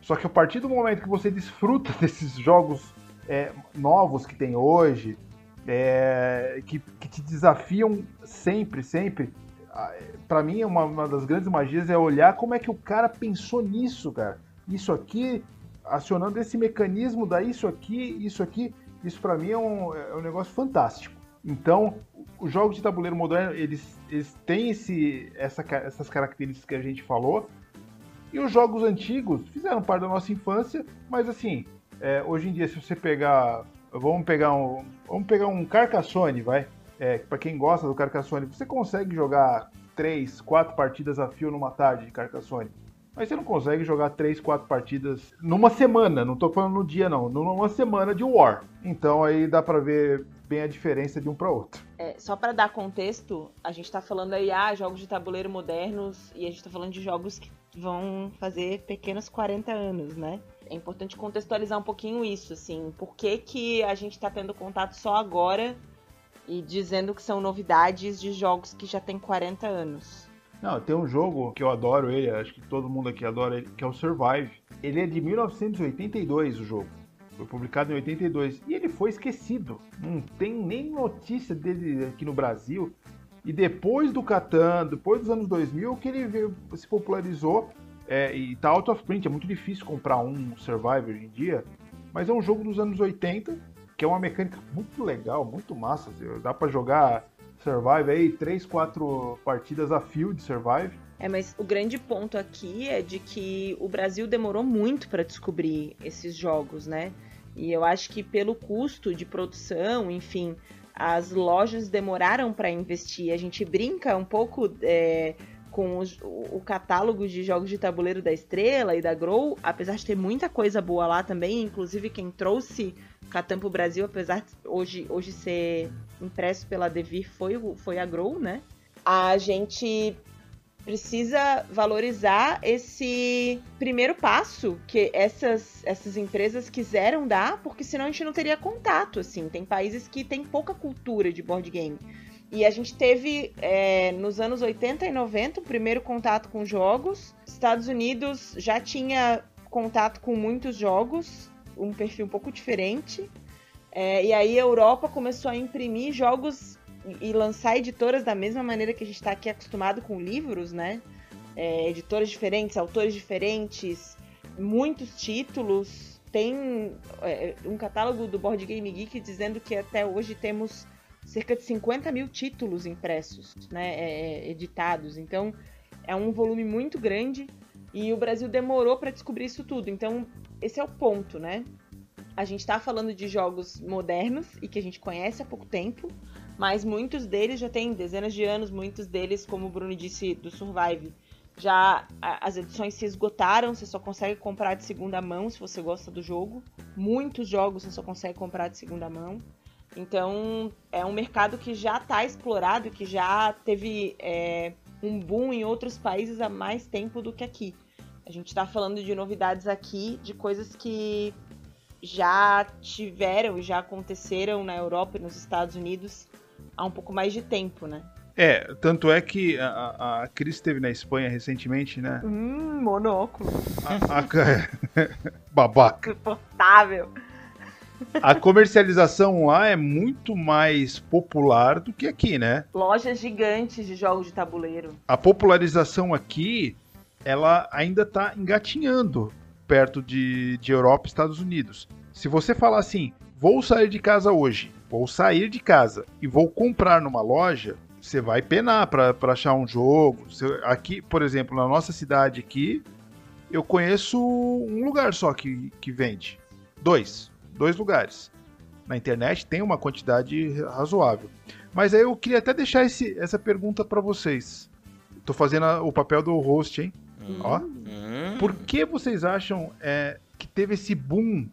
Speaker 3: Só que a partir do momento que você desfruta desses jogos é, novos que tem hoje, é, que, que, te desafiam sempre, sempre. Para mim, uma, uma, das grandes magias é olhar como é que o cara pensou nisso, cara. Isso aqui, acionando esse mecanismo da isso aqui, isso aqui, isso para mim é um, é um negócio fantástico. Então, os jogos de tabuleiro moderno, eles, eles têm esse, essa, essas características que a gente falou, e os jogos antigos fizeram parte da nossa infância, mas assim, é, hoje em dia, se você pegar. Vamos pegar um. Vamos pegar um Carcassonne, vai. É, para quem gosta do Carcassonne, você consegue jogar 3, 4 partidas a fio numa tarde de Carcassonne. Mas você não consegue jogar 3, 4 partidas numa semana, não tô falando no dia não, numa semana de War. Então aí dá para ver bem a diferença de um para outro.
Speaker 1: É, só para dar contexto, a gente tá falando aí, ah, jogos de tabuleiro modernos, e a gente tá falando de jogos que vão fazer pequenos 40 anos, né? É importante contextualizar um pouquinho isso, assim, por que, que a gente está tendo contato só agora e dizendo que são novidades de jogos que já tem 40 anos.
Speaker 3: Não, tem um jogo que eu adoro ele, acho que todo mundo aqui adora ele, que é o Survive. ele é de 1982 o jogo. Foi publicado em 82 e ele foi esquecido. Não tem nem notícia dele aqui no Brasil. E depois do Catan, depois dos anos 2000, que ele se popularizou é, e tá out of print. É muito difícil comprar um Survivor hoje em dia. Mas é um jogo dos anos 80, que é uma mecânica muito legal, muito massa. Dá para jogar Survive aí, 3, 4 partidas a fio de Survive.
Speaker 1: É, mas o grande ponto aqui é de que o Brasil demorou muito para descobrir esses jogos, né? E eu acho que pelo custo de produção, enfim, as lojas demoraram para investir. A gente brinca um pouco é, com os, o, catálogo de jogos de tabuleiro da Estrela e da Grow, apesar de ter muita coisa boa lá também, inclusive quem trouxe Catan pro Brasil, apesar de hoje, hoje ser impresso pela Devir, foi, foi a Grow, né? A gente precisa valorizar esse primeiro passo que essas, essas empresas quiseram dar, porque senão a gente não teria contato, assim. Tem países que têm pouca cultura de board game. E a gente teve, é, nos anos 80 e 90, o primeiro contato com jogos. Estados Unidos já tinha contato com muitos jogos, um perfil um pouco diferente. É, e aí a Europa começou a imprimir jogos e lançar editoras da mesma maneira que a gente está aqui acostumado com livros, né? É, editoras diferentes, autores diferentes, muitos títulos. Tem é, um catálogo do Board Game Geek dizendo que até hoje temos cerca de 50 mil títulos impressos, né? É, editados. Então é um volume muito grande e o Brasil demorou para descobrir isso tudo. Então esse é o ponto, né? A gente está falando de jogos modernos e que a gente conhece há pouco tempo, mas muitos deles já têm dezenas de anos, muitos deles, como o Bruno disse, do Survive, já as edições se esgotaram, você só consegue comprar de segunda mão se você gosta do jogo. Muitos jogos você só consegue comprar de segunda mão. Então é um mercado que já está explorado, que já teve é, um boom em outros países há mais tempo do que aqui. A gente está falando de novidades aqui, de coisas que já tiveram, já aconteceram na Europa e nos Estados Unidos há um pouco mais de tempo, né?
Speaker 3: É, tanto é que a, a Cris esteve na Espanha recentemente, né?
Speaker 1: Hum, monóculo.
Speaker 3: A, a... Babaca.
Speaker 1: Suportável.
Speaker 3: A comercialização lá é muito mais popular do que aqui, né?
Speaker 1: Lojas gigantes de jogos de tabuleiro.
Speaker 3: A popularização aqui, ela ainda está engatinhando perto de, de Europa e Estados Unidos. Se você falar assim, vou sair de casa hoje, vou sair de casa e vou comprar numa loja, você vai penar para achar um jogo. Aqui, por exemplo, na nossa cidade aqui, eu conheço um lugar só que, que vende. Dois. Dois lugares. Na internet tem uma quantidade razoável. Mas aí eu queria até deixar esse, essa pergunta para vocês. Tô fazendo a, o papel do host, hein? Hum, Ó. Hum. Por que vocês acham é, que teve esse boom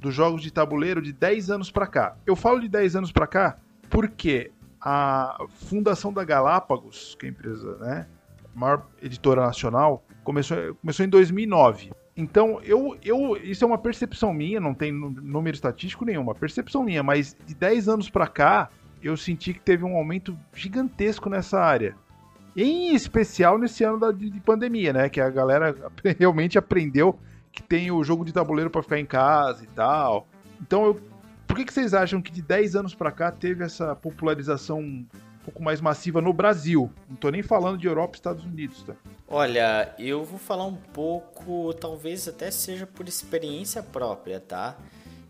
Speaker 3: dos jogos de tabuleiro de 10 anos para cá. Eu falo de 10 anos para cá porque a fundação da Galápagos, que é a empresa, né, maior editora nacional, começou, começou em 2009. Então, eu, eu, isso é uma percepção minha, não tem número estatístico nenhum, uma percepção minha, mas de 10 anos para cá, eu senti que teve um aumento gigantesco nessa área. Em especial nesse ano da, de, de pandemia, né? Que a galera realmente aprendeu que tem o jogo de tabuleiro para ficar em casa e tal. Então, eu, por que, que vocês acham que de 10 anos para cá teve essa popularização pouco mais massiva no Brasil? Não tô nem falando de Europa e Estados Unidos, tá?
Speaker 2: Olha, eu vou falar um pouco, talvez até seja por experiência própria, tá?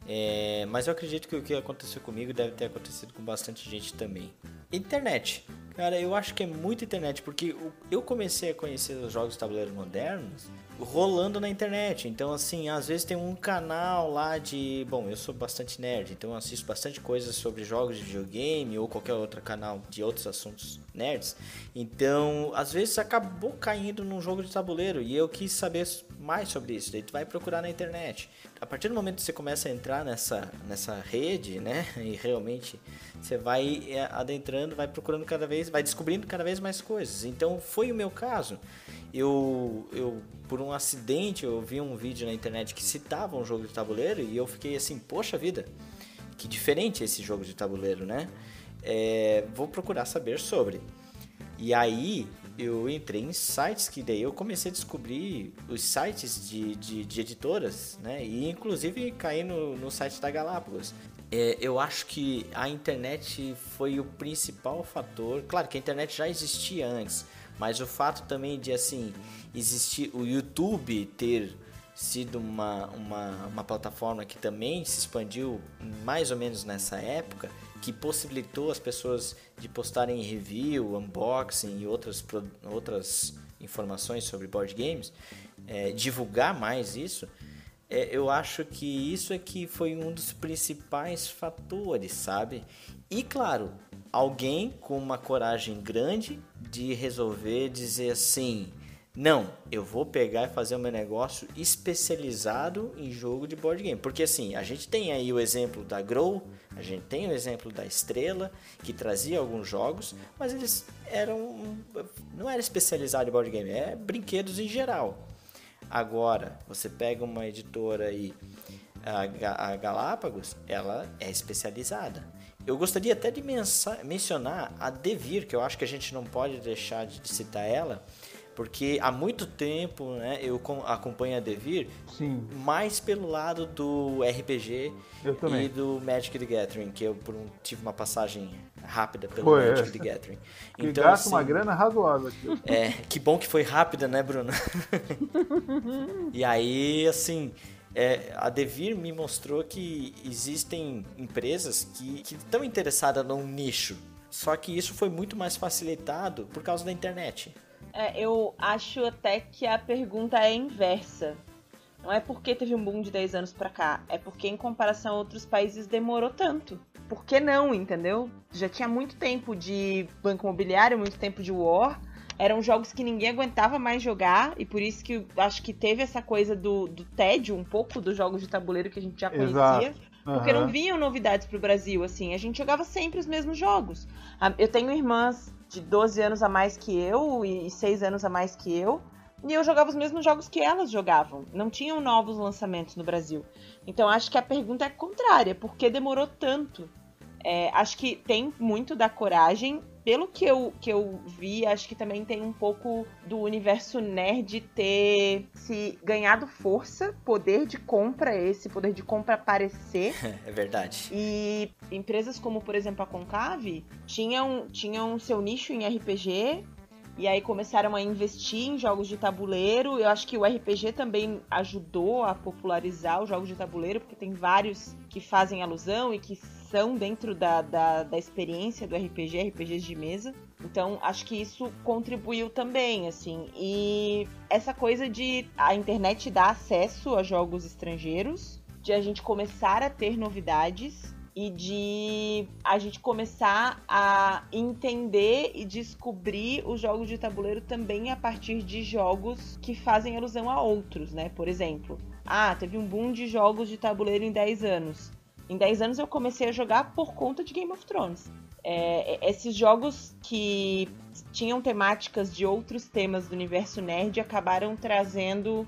Speaker 2: É, mas eu acredito que o que aconteceu comigo deve ter acontecido com bastante gente também. Internet. Cara, eu acho que é muito internet, porque eu comecei a conhecer os jogos de tabuleiro modernos rolando na internet. Então, assim, às vezes tem um canal lá de. Bom, eu sou bastante nerd, então eu assisto bastante coisas sobre jogos de videogame ou qualquer outro canal de outros assuntos nerds. Então, às vezes acabou caindo num jogo de tabuleiro e eu quis saber mais sobre isso. Daí tu vai procurar na internet. A partir do momento que você começa a entrar nessa, nessa rede, né? E realmente você vai é, adentrando, vai procurando cada vez, vai descobrindo cada vez mais coisas. Então, foi o meu caso eu, eu por um acidente eu vi um vídeo na internet que citava um jogo de tabuleiro e eu fiquei assim, poxa vida, que diferente esse jogo de tabuleiro, né? É, vou procurar saber sobre. E aí eu entrei em sites que daí eu comecei a descobrir os sites de, de, de editoras, né? E inclusive caí no, no site da Galápagos. É, eu acho que a internet foi o principal fator. Claro que a internet já existia antes, mas o fato também de assim existir o YouTube ter sido uma, uma, uma plataforma que também se expandiu mais ou menos nessa época, que possibilitou as pessoas de postarem review, unboxing e outras, outras informações sobre board games, é, divulgar mais isso, é, eu acho que isso é que foi um dos principais fatores, sabe? E claro, alguém com uma coragem grande de resolver dizer assim, não, eu vou pegar e fazer meu negócio especializado em jogo de board game. Porque assim, a gente tem aí o exemplo da Grow, a gente tem o exemplo da Estrela, que trazia alguns jogos, mas eles eram. não era especializado em board game, é brinquedos em geral. Agora, você pega uma editora aí, a, Galápagos, ela é especializada. Eu gostaria até de mencionar a Devir, que eu acho que a gente não pode deixar de citar ela, porque há muito tempo né, eu acompanho a Devir
Speaker 3: Sim.
Speaker 2: mais pelo lado do RPG e do Magic the Gathering, que eu um, tive uma passagem rápida pelo
Speaker 3: foi
Speaker 2: Magic the Gathering.
Speaker 3: Que então, gasta assim, uma grana razoável aqui.
Speaker 2: É, que bom que foi rápida, né, Bruno? e aí, assim, é, a Devir me mostrou que existem empresas que estão interessadas num nicho. Só que isso foi muito mais facilitado por causa da internet.
Speaker 1: É, eu acho até que a pergunta é inversa. Não é porque teve um boom de 10 anos pra cá, é porque em comparação a outros países demorou tanto. Por que não, entendeu? Já tinha muito tempo de banco imobiliário, muito tempo de war. Eram jogos que ninguém aguentava mais jogar, e por isso que acho que teve essa coisa do, do tédio, um pouco dos jogos de tabuleiro que a gente já conhecia. Uhum. Porque não vinham novidades pro Brasil, assim. A gente jogava sempre os mesmos jogos. Eu tenho irmãs de 12 anos a mais que eu e 6 anos a mais que eu. E eu jogava os mesmos jogos que elas jogavam. Não tinham novos lançamentos no Brasil. Então acho que a pergunta é contrária. Por que demorou tanto? É, acho que tem muito da coragem pelo que eu, que eu vi, acho que também tem um pouco do universo nerd ter se ganhado força, poder de compra, esse poder de compra aparecer.
Speaker 2: É verdade.
Speaker 1: E empresas como, por exemplo, a Concave tinham, tinham seu nicho em RPG. E aí começaram a investir em jogos de tabuleiro. Eu acho que o RPG também ajudou a popularizar os jogos de tabuleiro, porque tem vários que fazem alusão e que dentro da, da, da experiência do RPG, RPGs de mesa. Então, acho que isso contribuiu também, assim. E essa coisa de a internet dar acesso a jogos estrangeiros, de a gente começar a ter novidades e de a gente começar a entender e descobrir os jogos de tabuleiro também a partir de jogos que fazem alusão a outros, né? Por exemplo, ah, teve um boom de jogos de tabuleiro em 10 anos. Em 10 anos eu comecei a jogar por conta de Game of Thrones. É, é, esses jogos que tinham temáticas de outros temas do universo nerd acabaram trazendo.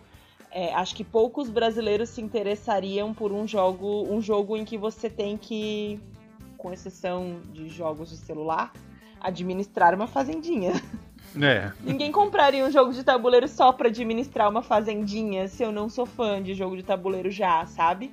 Speaker 1: É, acho que poucos brasileiros se interessariam por um jogo, um jogo em que você tem que, com exceção de jogos de celular, administrar uma fazendinha.
Speaker 3: É.
Speaker 1: Ninguém compraria um jogo de tabuleiro só para administrar uma fazendinha se eu não sou fã de jogo de tabuleiro já, sabe?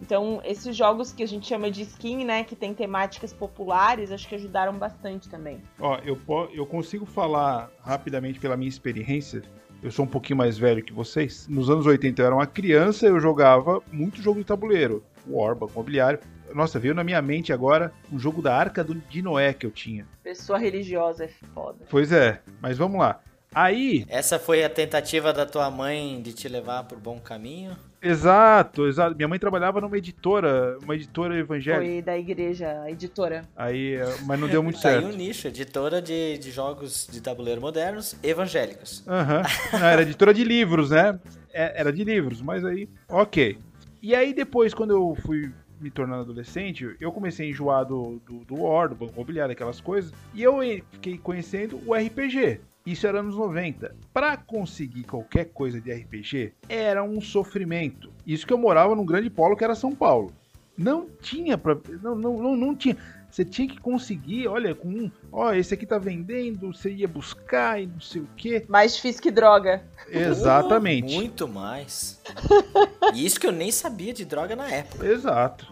Speaker 1: Então, esses jogos que a gente chama de skin, né, que tem temáticas populares, acho que ajudaram bastante também.
Speaker 3: Ó, eu, eu consigo falar rapidamente pela minha experiência. Eu sou um pouquinho mais velho que vocês. Nos anos 80 eu era uma criança, eu jogava muito jogo de tabuleiro. War, Banco Imobiliário. Nossa, veio na minha mente agora um jogo da Arca de Noé que eu tinha.
Speaker 1: Pessoa religiosa é foda.
Speaker 3: Pois é, mas vamos lá. Aí.
Speaker 2: Essa foi a tentativa da tua mãe de te levar por bom caminho?
Speaker 3: Exato, exato. Minha mãe trabalhava numa editora, uma editora evangélica.
Speaker 1: Foi da igreja, a editora.
Speaker 3: Aí, é, mas não deu muito certo.
Speaker 2: Aí um nicho, editora de, de jogos de tabuleiro modernos evangélicos.
Speaker 3: Aham. Uhum. Era editora de livros, né? É, era de livros, mas aí, ok. E aí depois, quando eu fui me tornando adolescente, eu comecei a enjoar do, do, do War, do Banco Imobiliário, aquelas coisas, e eu fiquei conhecendo o RPG. Isso era anos 90. Para conseguir qualquer coisa de RPG era um sofrimento. Isso que eu morava num grande polo que era São Paulo. Não tinha pra, não, não, não, não tinha. Você tinha que conseguir, olha, com um, ó, esse aqui tá vendendo, você ia buscar e não sei o quê.
Speaker 1: Mais difícil que droga.
Speaker 3: Exatamente.
Speaker 2: Uh, muito mais. e isso que eu nem sabia de droga na época.
Speaker 3: Exato.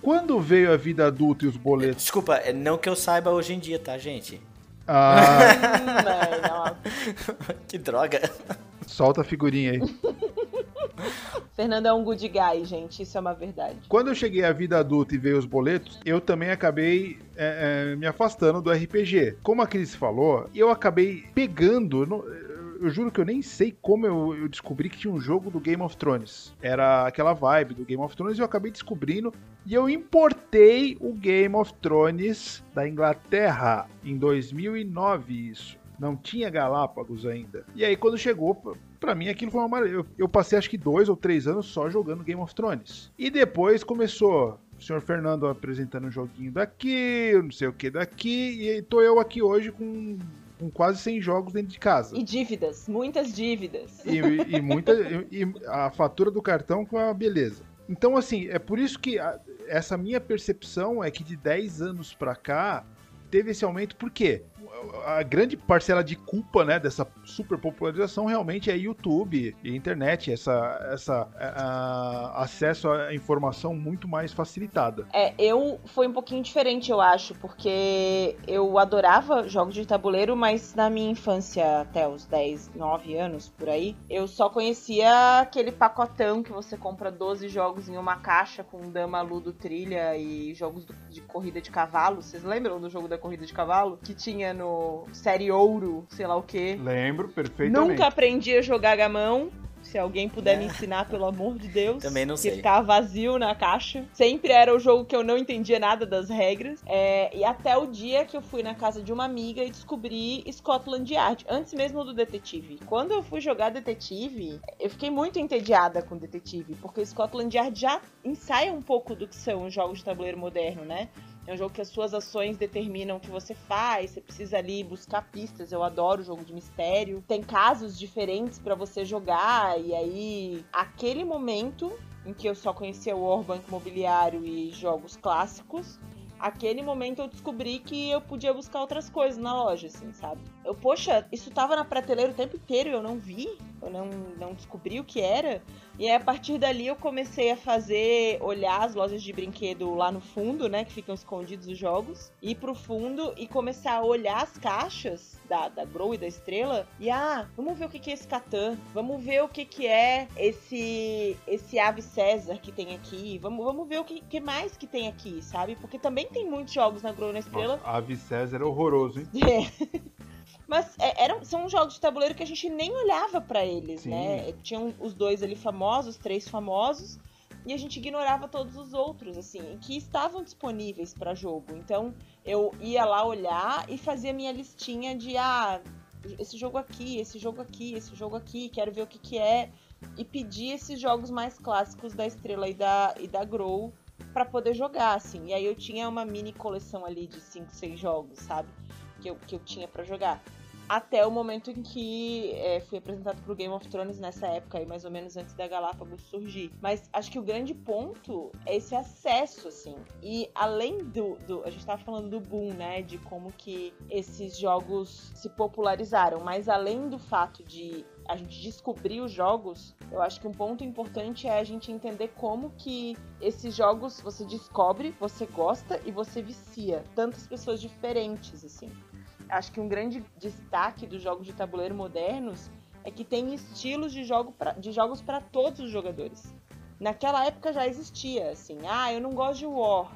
Speaker 3: Quando veio a vida adulta e os boletos?
Speaker 2: Desculpa, é não que eu saiba hoje em dia, tá, gente?
Speaker 3: Ah.
Speaker 2: que droga.
Speaker 3: Solta a figurinha aí.
Speaker 1: Fernando é um good guy, gente, isso é uma verdade.
Speaker 3: Quando eu cheguei à vida adulta e veio os boletos, eu também acabei é, é, me afastando do RPG. Como a Cris falou, eu acabei pegando. No, eu juro que eu nem sei como eu, eu, descobri que tinha um jogo do Game of Thrones. Era aquela vibe do Game of Thrones e eu acabei descobrindo. E eu importei o Game of Thrones da Inglaterra em 2009, isso. Não tinha Galápagos ainda. E aí, quando chegou, para mim aquilo foi uma eu, eu passei acho que dois ou três anos só jogando Game of Thrones. E depois começou o senhor Fernando apresentando um joguinho daqui, não sei o que daqui, e tô eu aqui hoje com, com quase 100 jogos dentro de casa.
Speaker 1: E dívidas, muitas dívidas.
Speaker 3: E, e, e muita, e, a fatura do cartão com a beleza. Então, assim, é por isso que a, essa minha percepção é que de 10 anos pra cá teve esse aumento, por quê? A grande parcela de culpa né, dessa superpopularização realmente é YouTube e internet, essa, essa a, acesso à informação muito mais facilitada.
Speaker 1: É, eu foi um pouquinho diferente, eu acho, porque eu adorava jogos de tabuleiro, mas na minha infância, até os 10, 9 anos por aí, eu só conhecia aquele pacotão que você compra 12 jogos em uma caixa com Dama, Ludo, Trilha e jogos de corrida de cavalo. Vocês lembram do jogo da corrida de cavalo? Que tinha no série ouro, sei lá o quê.
Speaker 3: Lembro, perfeitamente.
Speaker 1: Nunca aprendi a jogar gamão. Se alguém puder é. me ensinar, pelo amor de Deus.
Speaker 2: Também não sei.
Speaker 1: Que ficava vazio na caixa. Sempre era o jogo que eu não entendia nada das regras. É, e até o dia que eu fui na casa de uma amiga e descobri Scotland Yard. Antes mesmo do Detetive. Quando eu fui jogar Detetive, eu fiquei muito entediada com Detetive. Porque Scotland Yard já ensaia um pouco do que são os jogos de tabuleiro moderno, né? É um jogo que as suas ações determinam o que você faz, você precisa ali buscar pistas. Eu adoro jogo de mistério. Tem casos diferentes para você jogar e aí aquele momento em que eu só conhecia o War Banco Imobiliário e jogos clássicos, aquele momento eu descobri que eu podia buscar outras coisas na loja, assim, sabe? Eu, poxa, isso tava na prateleira o tempo inteiro e eu não vi, eu não, não descobri o que era. E aí, a partir dali eu comecei a fazer, olhar as lojas de brinquedo lá no fundo, né? Que ficam escondidos os jogos. Ir pro fundo e começar a olhar as caixas da, da Grow e da Estrela. E ah, vamos ver o que, que é esse Catan. Vamos ver o que, que é esse esse Ave César que tem aqui. Vamos, vamos ver o que, que mais que tem aqui, sabe? Porque também tem muitos jogos na Grow e na Estrela.
Speaker 3: Nossa, Ave César é horroroso, hein?
Speaker 1: É. Mas é, eram, são jogos de tabuleiro que a gente nem olhava para eles, Sim. né? Tinham os dois ali famosos, três famosos, e a gente ignorava todos os outros, assim, que estavam disponíveis para jogo. Então eu ia lá olhar e fazia minha listinha de ah, esse jogo aqui, esse jogo aqui, esse jogo aqui, quero ver o que, que é. E pedir esses jogos mais clássicos da Estrela e da, e da Grow para poder jogar, assim. E aí eu tinha uma mini coleção ali de 5, 6 jogos, sabe? que eu, que eu tinha para jogar. Até o momento em que é, fui apresentado pro Game of Thrones nessa época, aí, mais ou menos antes da Galápagos surgir. Mas acho que o grande ponto é esse acesso, assim. E além do, do. A gente tava falando do boom, né? De como que esses jogos se popularizaram. Mas além do fato de a gente descobrir os jogos, eu acho que um ponto importante é a gente entender como que esses jogos você descobre, você gosta e você vicia. Tantas pessoas diferentes, assim. Acho que um grande destaque dos jogos de tabuleiro modernos é que tem estilos de, jogo pra, de jogos para todos os jogadores. Naquela época já existia, assim, ah, eu não gosto de War,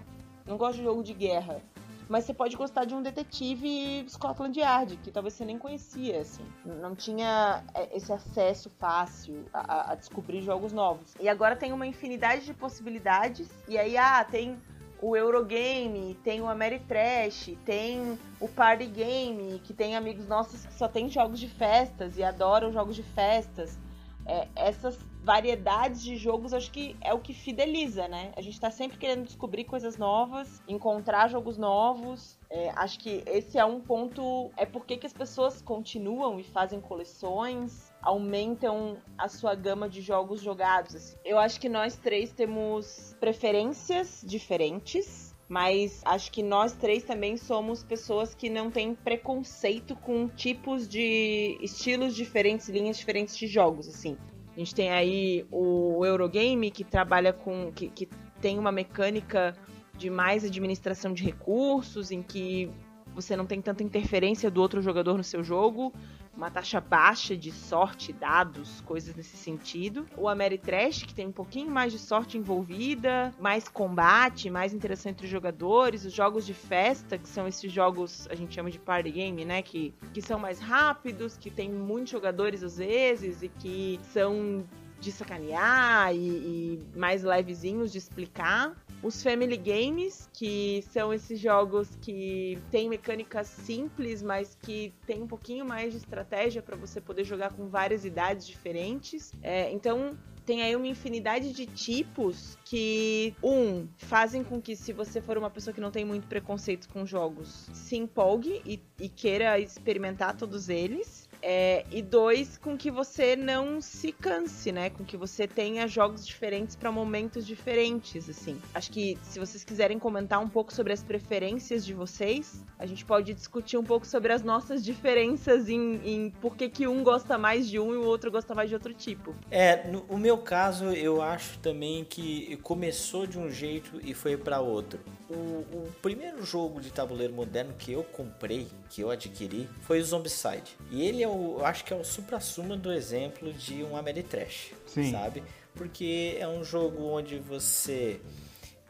Speaker 1: não gosto de jogo de guerra mas você pode gostar de um detetive Scotland Yard, que talvez você nem conhecia, assim. Não tinha é, esse acesso fácil a, a descobrir jogos novos. E agora tem uma infinidade de possibilidades, e aí, ah, tem o Eurogame, tem o Ameritrash, tem o Party Game, que tem amigos nossos que só tem jogos de festas e adoram jogos de festas. É, essas variedades de jogos, acho que é o que fideliza, né? A gente tá sempre querendo descobrir coisas novas, encontrar jogos novos. É, acho que esse é um ponto. É porque que as pessoas continuam e fazem coleções, aumentam a sua gama de jogos jogados. Assim. Eu acho que nós três temos preferências diferentes Mas acho que nós três também somos pessoas que não têm preconceito com tipos de estilos diferentes, linhas diferentes de jogos, assim. A gente tem aí o Eurogame que trabalha com. que, que tem uma mecânica de mais administração de recursos, em que você não tem tanta interferência do outro jogador no seu jogo, uma taxa baixa de sorte, dados, coisas nesse sentido. O Ameritrash, que tem um pouquinho mais de sorte envolvida, mais combate, mais interação entre os jogadores. Os jogos de festa, que são esses jogos, a gente chama de party game, né? Que, que são mais rápidos, que tem muitos jogadores às vezes e que são de sacanear e, e mais levezinhos de explicar os Family Games, que são esses jogos que têm mecânicas simples, mas que tem um pouquinho mais de estratégia para você poder jogar com várias idades diferentes. É, então tem aí uma infinidade de tipos que, um, fazem com que, se você for uma pessoa que não tem muito preconceito com jogos, se empolgue e, e queira experimentar todos eles. É, e dois, com que você não se canse, né? Com que você tenha jogos diferentes para momentos diferentes, assim. Acho que se vocês quiserem comentar um pouco sobre as preferências de vocês, a gente pode discutir um pouco sobre as nossas diferenças em, em por que, que um gosta mais de um e o outro gosta mais de outro tipo.
Speaker 2: É, no o meu caso, eu acho também que começou de um jeito e foi para outro. O, o, primeiro jogo de tabuleiro moderno que eu comprei, que eu adquiri, foi o Zombicide. E ele é o, eu acho que é o supra-suma do exemplo de um Ameritrash, Sim. sabe? Porque é um jogo onde você...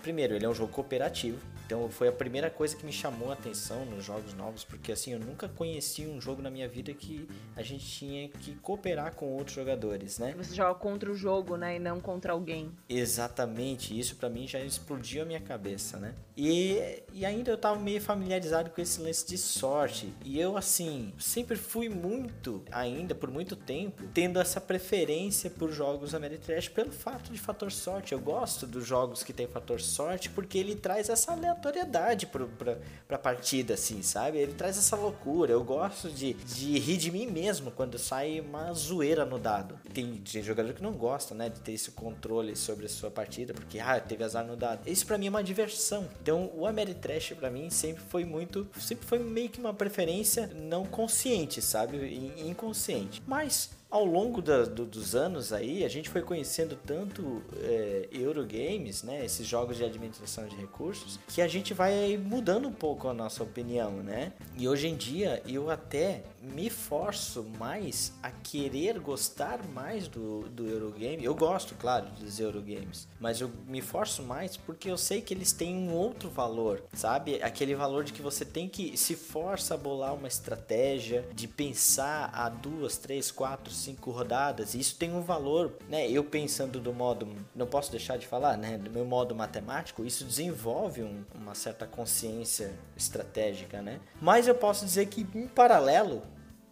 Speaker 2: Primeiro, ele é um jogo cooperativo, então foi a primeira coisa que me chamou a atenção nos jogos novos, porque assim, eu nunca conheci um jogo na minha vida que a gente tinha que cooperar com outros jogadores, né?
Speaker 1: Você joga contra o jogo, né, e não contra alguém.
Speaker 2: Exatamente, isso para mim já explodiu a minha cabeça, né? E, e ainda eu tava meio familiarizado com esse lance de sorte, e eu assim, sempre fui muito, ainda por muito tempo, tendo essa preferência por jogos Ameritrash pelo fato de fator sorte. Eu gosto dos jogos que tem fator sorte porque ele traz essa aleatoriedade pro, pra, pra partida, assim, sabe? Ele traz essa loucura. Eu gosto de, de rir de mim mesmo quando sai uma zoeira no dado. Tem, tem jogador que não gosta, né, de ter esse controle sobre a sua partida, porque, ah, teve azar no dado. Isso para mim é uma diversão. Então, o Ameritrash para mim sempre foi muito, sempre foi meio que uma preferência não consciente, sabe? Inconsciente. Mas ao longo da, do, dos anos aí, a gente foi conhecendo tanto é, Eurogames, né, esses jogos de administração de recursos, que a gente vai mudando um pouco a nossa opinião, né? E hoje em dia eu até me forço mais a querer gostar mais do, do Eurogame. Eu gosto, claro, dos Eurogames, mas eu me forço mais porque eu sei que eles têm um outro valor, sabe? Aquele valor de que você tem que se força a bolar uma estratégia, de pensar a duas, três, quatro, cinco rodadas. Isso tem um valor, né? Eu pensando do modo, não posso deixar de falar, né? Do meu modo matemático, isso desenvolve um, uma certa consciência estratégica, né? Mas eu posso dizer que em paralelo,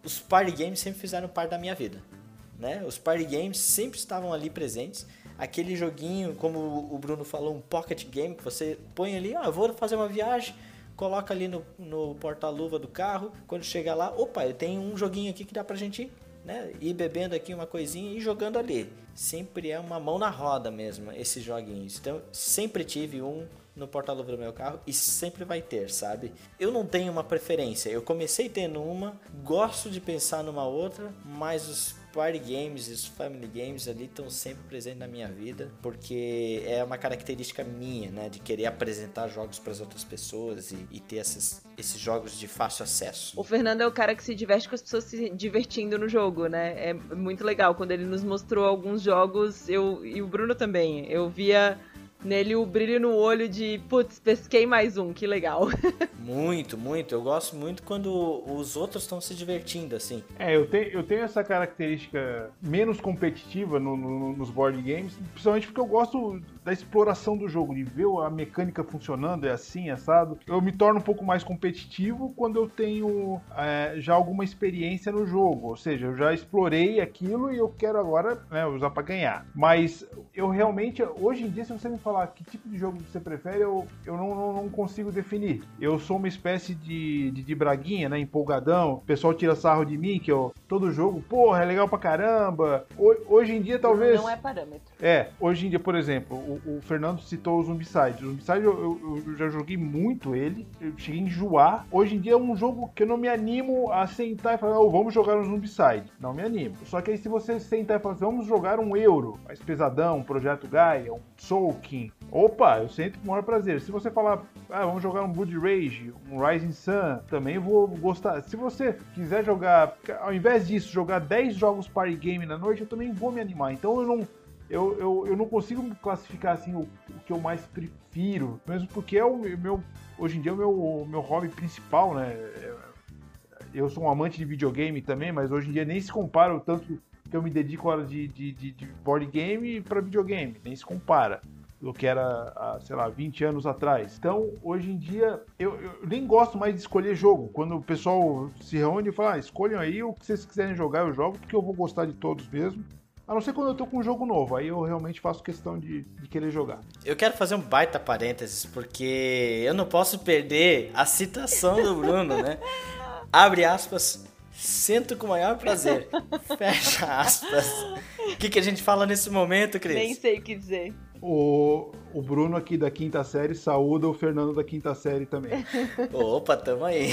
Speaker 2: os party games sempre fizeram parte da minha vida, né? Os party games sempre estavam ali presentes. Aquele joguinho, como o Bruno falou, um pocket game que você põe ali, ah, vou fazer uma viagem, coloca ali no, no porta-luva do carro. Quando chega lá, opa, eu tenho um joguinho aqui que dá pra gente né? Ir bebendo aqui uma coisinha e jogando ali. Sempre é uma mão na roda mesmo, esses joguinhos. Então, sempre tive um no porta-luva do meu carro e sempre vai ter, sabe? Eu não tenho uma preferência. Eu comecei tendo uma, gosto de pensar numa outra, mas os party games os family games ali estão sempre presentes na minha vida, porque é uma característica minha, né, de querer apresentar jogos para as outras pessoas e, e ter esses, esses jogos de fácil acesso.
Speaker 1: O Fernando é o cara que se diverte com as pessoas se divertindo no jogo, né? É muito legal quando ele nos mostrou alguns jogos, eu e o Bruno também. Eu via nele o brilho no olho de, putz, pesquei mais um, que legal.
Speaker 2: muito, muito. Eu gosto muito quando os outros estão se divertindo, assim.
Speaker 3: É, eu tenho, eu tenho essa característica menos competitiva no, no, nos board games, principalmente porque eu gosto da exploração do jogo, de ver a mecânica funcionando, é assim, assado. Eu me torno um pouco mais competitivo quando eu tenho é, já alguma experiência no jogo, ou seja, eu já explorei aquilo e eu quero agora né, usar para ganhar. Mas eu realmente, hoje em dia, se você me falar que tipo de jogo você prefere, eu, eu não, não, não consigo definir. Eu sou uma espécie de, de, de, braguinha, né? Empolgadão. O pessoal tira sarro de mim, que eu, todo jogo, porra, é legal pra caramba. Hoje em dia, talvez.
Speaker 1: Não é parâmetro.
Speaker 3: É, hoje em dia, por exemplo, o o, Fernando citou o Zombicide. O Zombicide eu, eu, eu, já joguei muito ele, eu cheguei a enjoar. Hoje em dia é um jogo que eu não me animo a sentar e falar, oh, vamos jogar um Zombicide. Não me animo. Só que aí se você sentar e falar assim, vamos jogar um Euro, mais pesadão, um Projeto Gaia, um Soul King. Opa, eu sinto com o maior prazer. Se você falar, ah, vamos jogar um Blood Rage, um Rising Sun, também vou gostar. Se você quiser jogar, ao invés disso, jogar 10 jogos party game na noite, eu também vou me animar. Então eu não eu, eu, eu não consigo classificar assim o, o, que eu mais prefiro, mesmo porque é o meu hoje em dia é o meu, o meu hobby principal, né? É, eu sou um amante de videogame também, mas hoje em dia nem se compara o tanto que eu me dedico horas de, de, de, de board game para videogame, nem se compara do que era, sei lá, 20 anos atrás. Então, hoje em dia, eu, eu, nem gosto mais de escolher jogo. Quando o pessoal se reúne e fala, ah, escolham aí o que vocês quiserem jogar, eu jogo, porque eu vou gostar de todos mesmo. A não ser quando eu tô com um jogo novo, aí eu realmente faço questão de, de querer jogar.
Speaker 2: Eu quero fazer um baita parênteses, porque eu não posso perder a citação do Bruno, né? Abre aspas, Sinto com o maior prazer. Fecha aspas. O que, que a gente fala nesse momento, Cris?
Speaker 1: Nem sei o que dizer.
Speaker 3: O, o Bruno aqui da quinta série saúda o Fernando da quinta série também.
Speaker 2: Opa, tamo aí.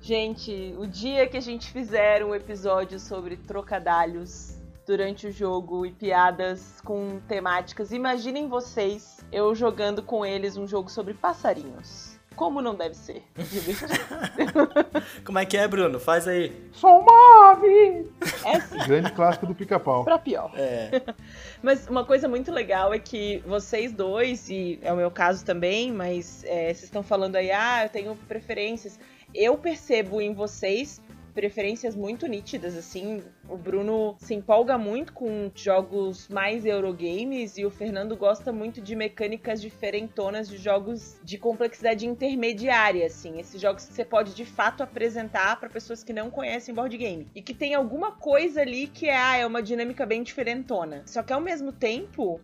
Speaker 1: Gente, o dia que a gente fizer um episódio sobre trocadalhos durante o jogo e piadas com temáticas. Imaginem vocês eu jogando com eles um jogo sobre passarinhos. Como não deve ser?
Speaker 2: Como é que é, Bruno? Faz aí.
Speaker 3: Sou uma ave! É sim. Grande clássico do pica-pau.
Speaker 1: Pra pior. É. mas uma coisa muito legal é que vocês dois, e é o meu caso também, mas é, vocês estão falando aí, ah, eu tenho preferências. Eu percebo em vocês preferências muito nítidas, assim. O Bruno se empolga muito com jogos mais Eurogames e o Fernando gosta muito de mecânicas diferentonas de jogos de complexidade intermediária, assim. Esses jogos que você pode de fato apresentar para pessoas que não conhecem board game e que tem alguma coisa ali que é, ah, é uma dinâmica bem diferentona. Só que ao mesmo tempo,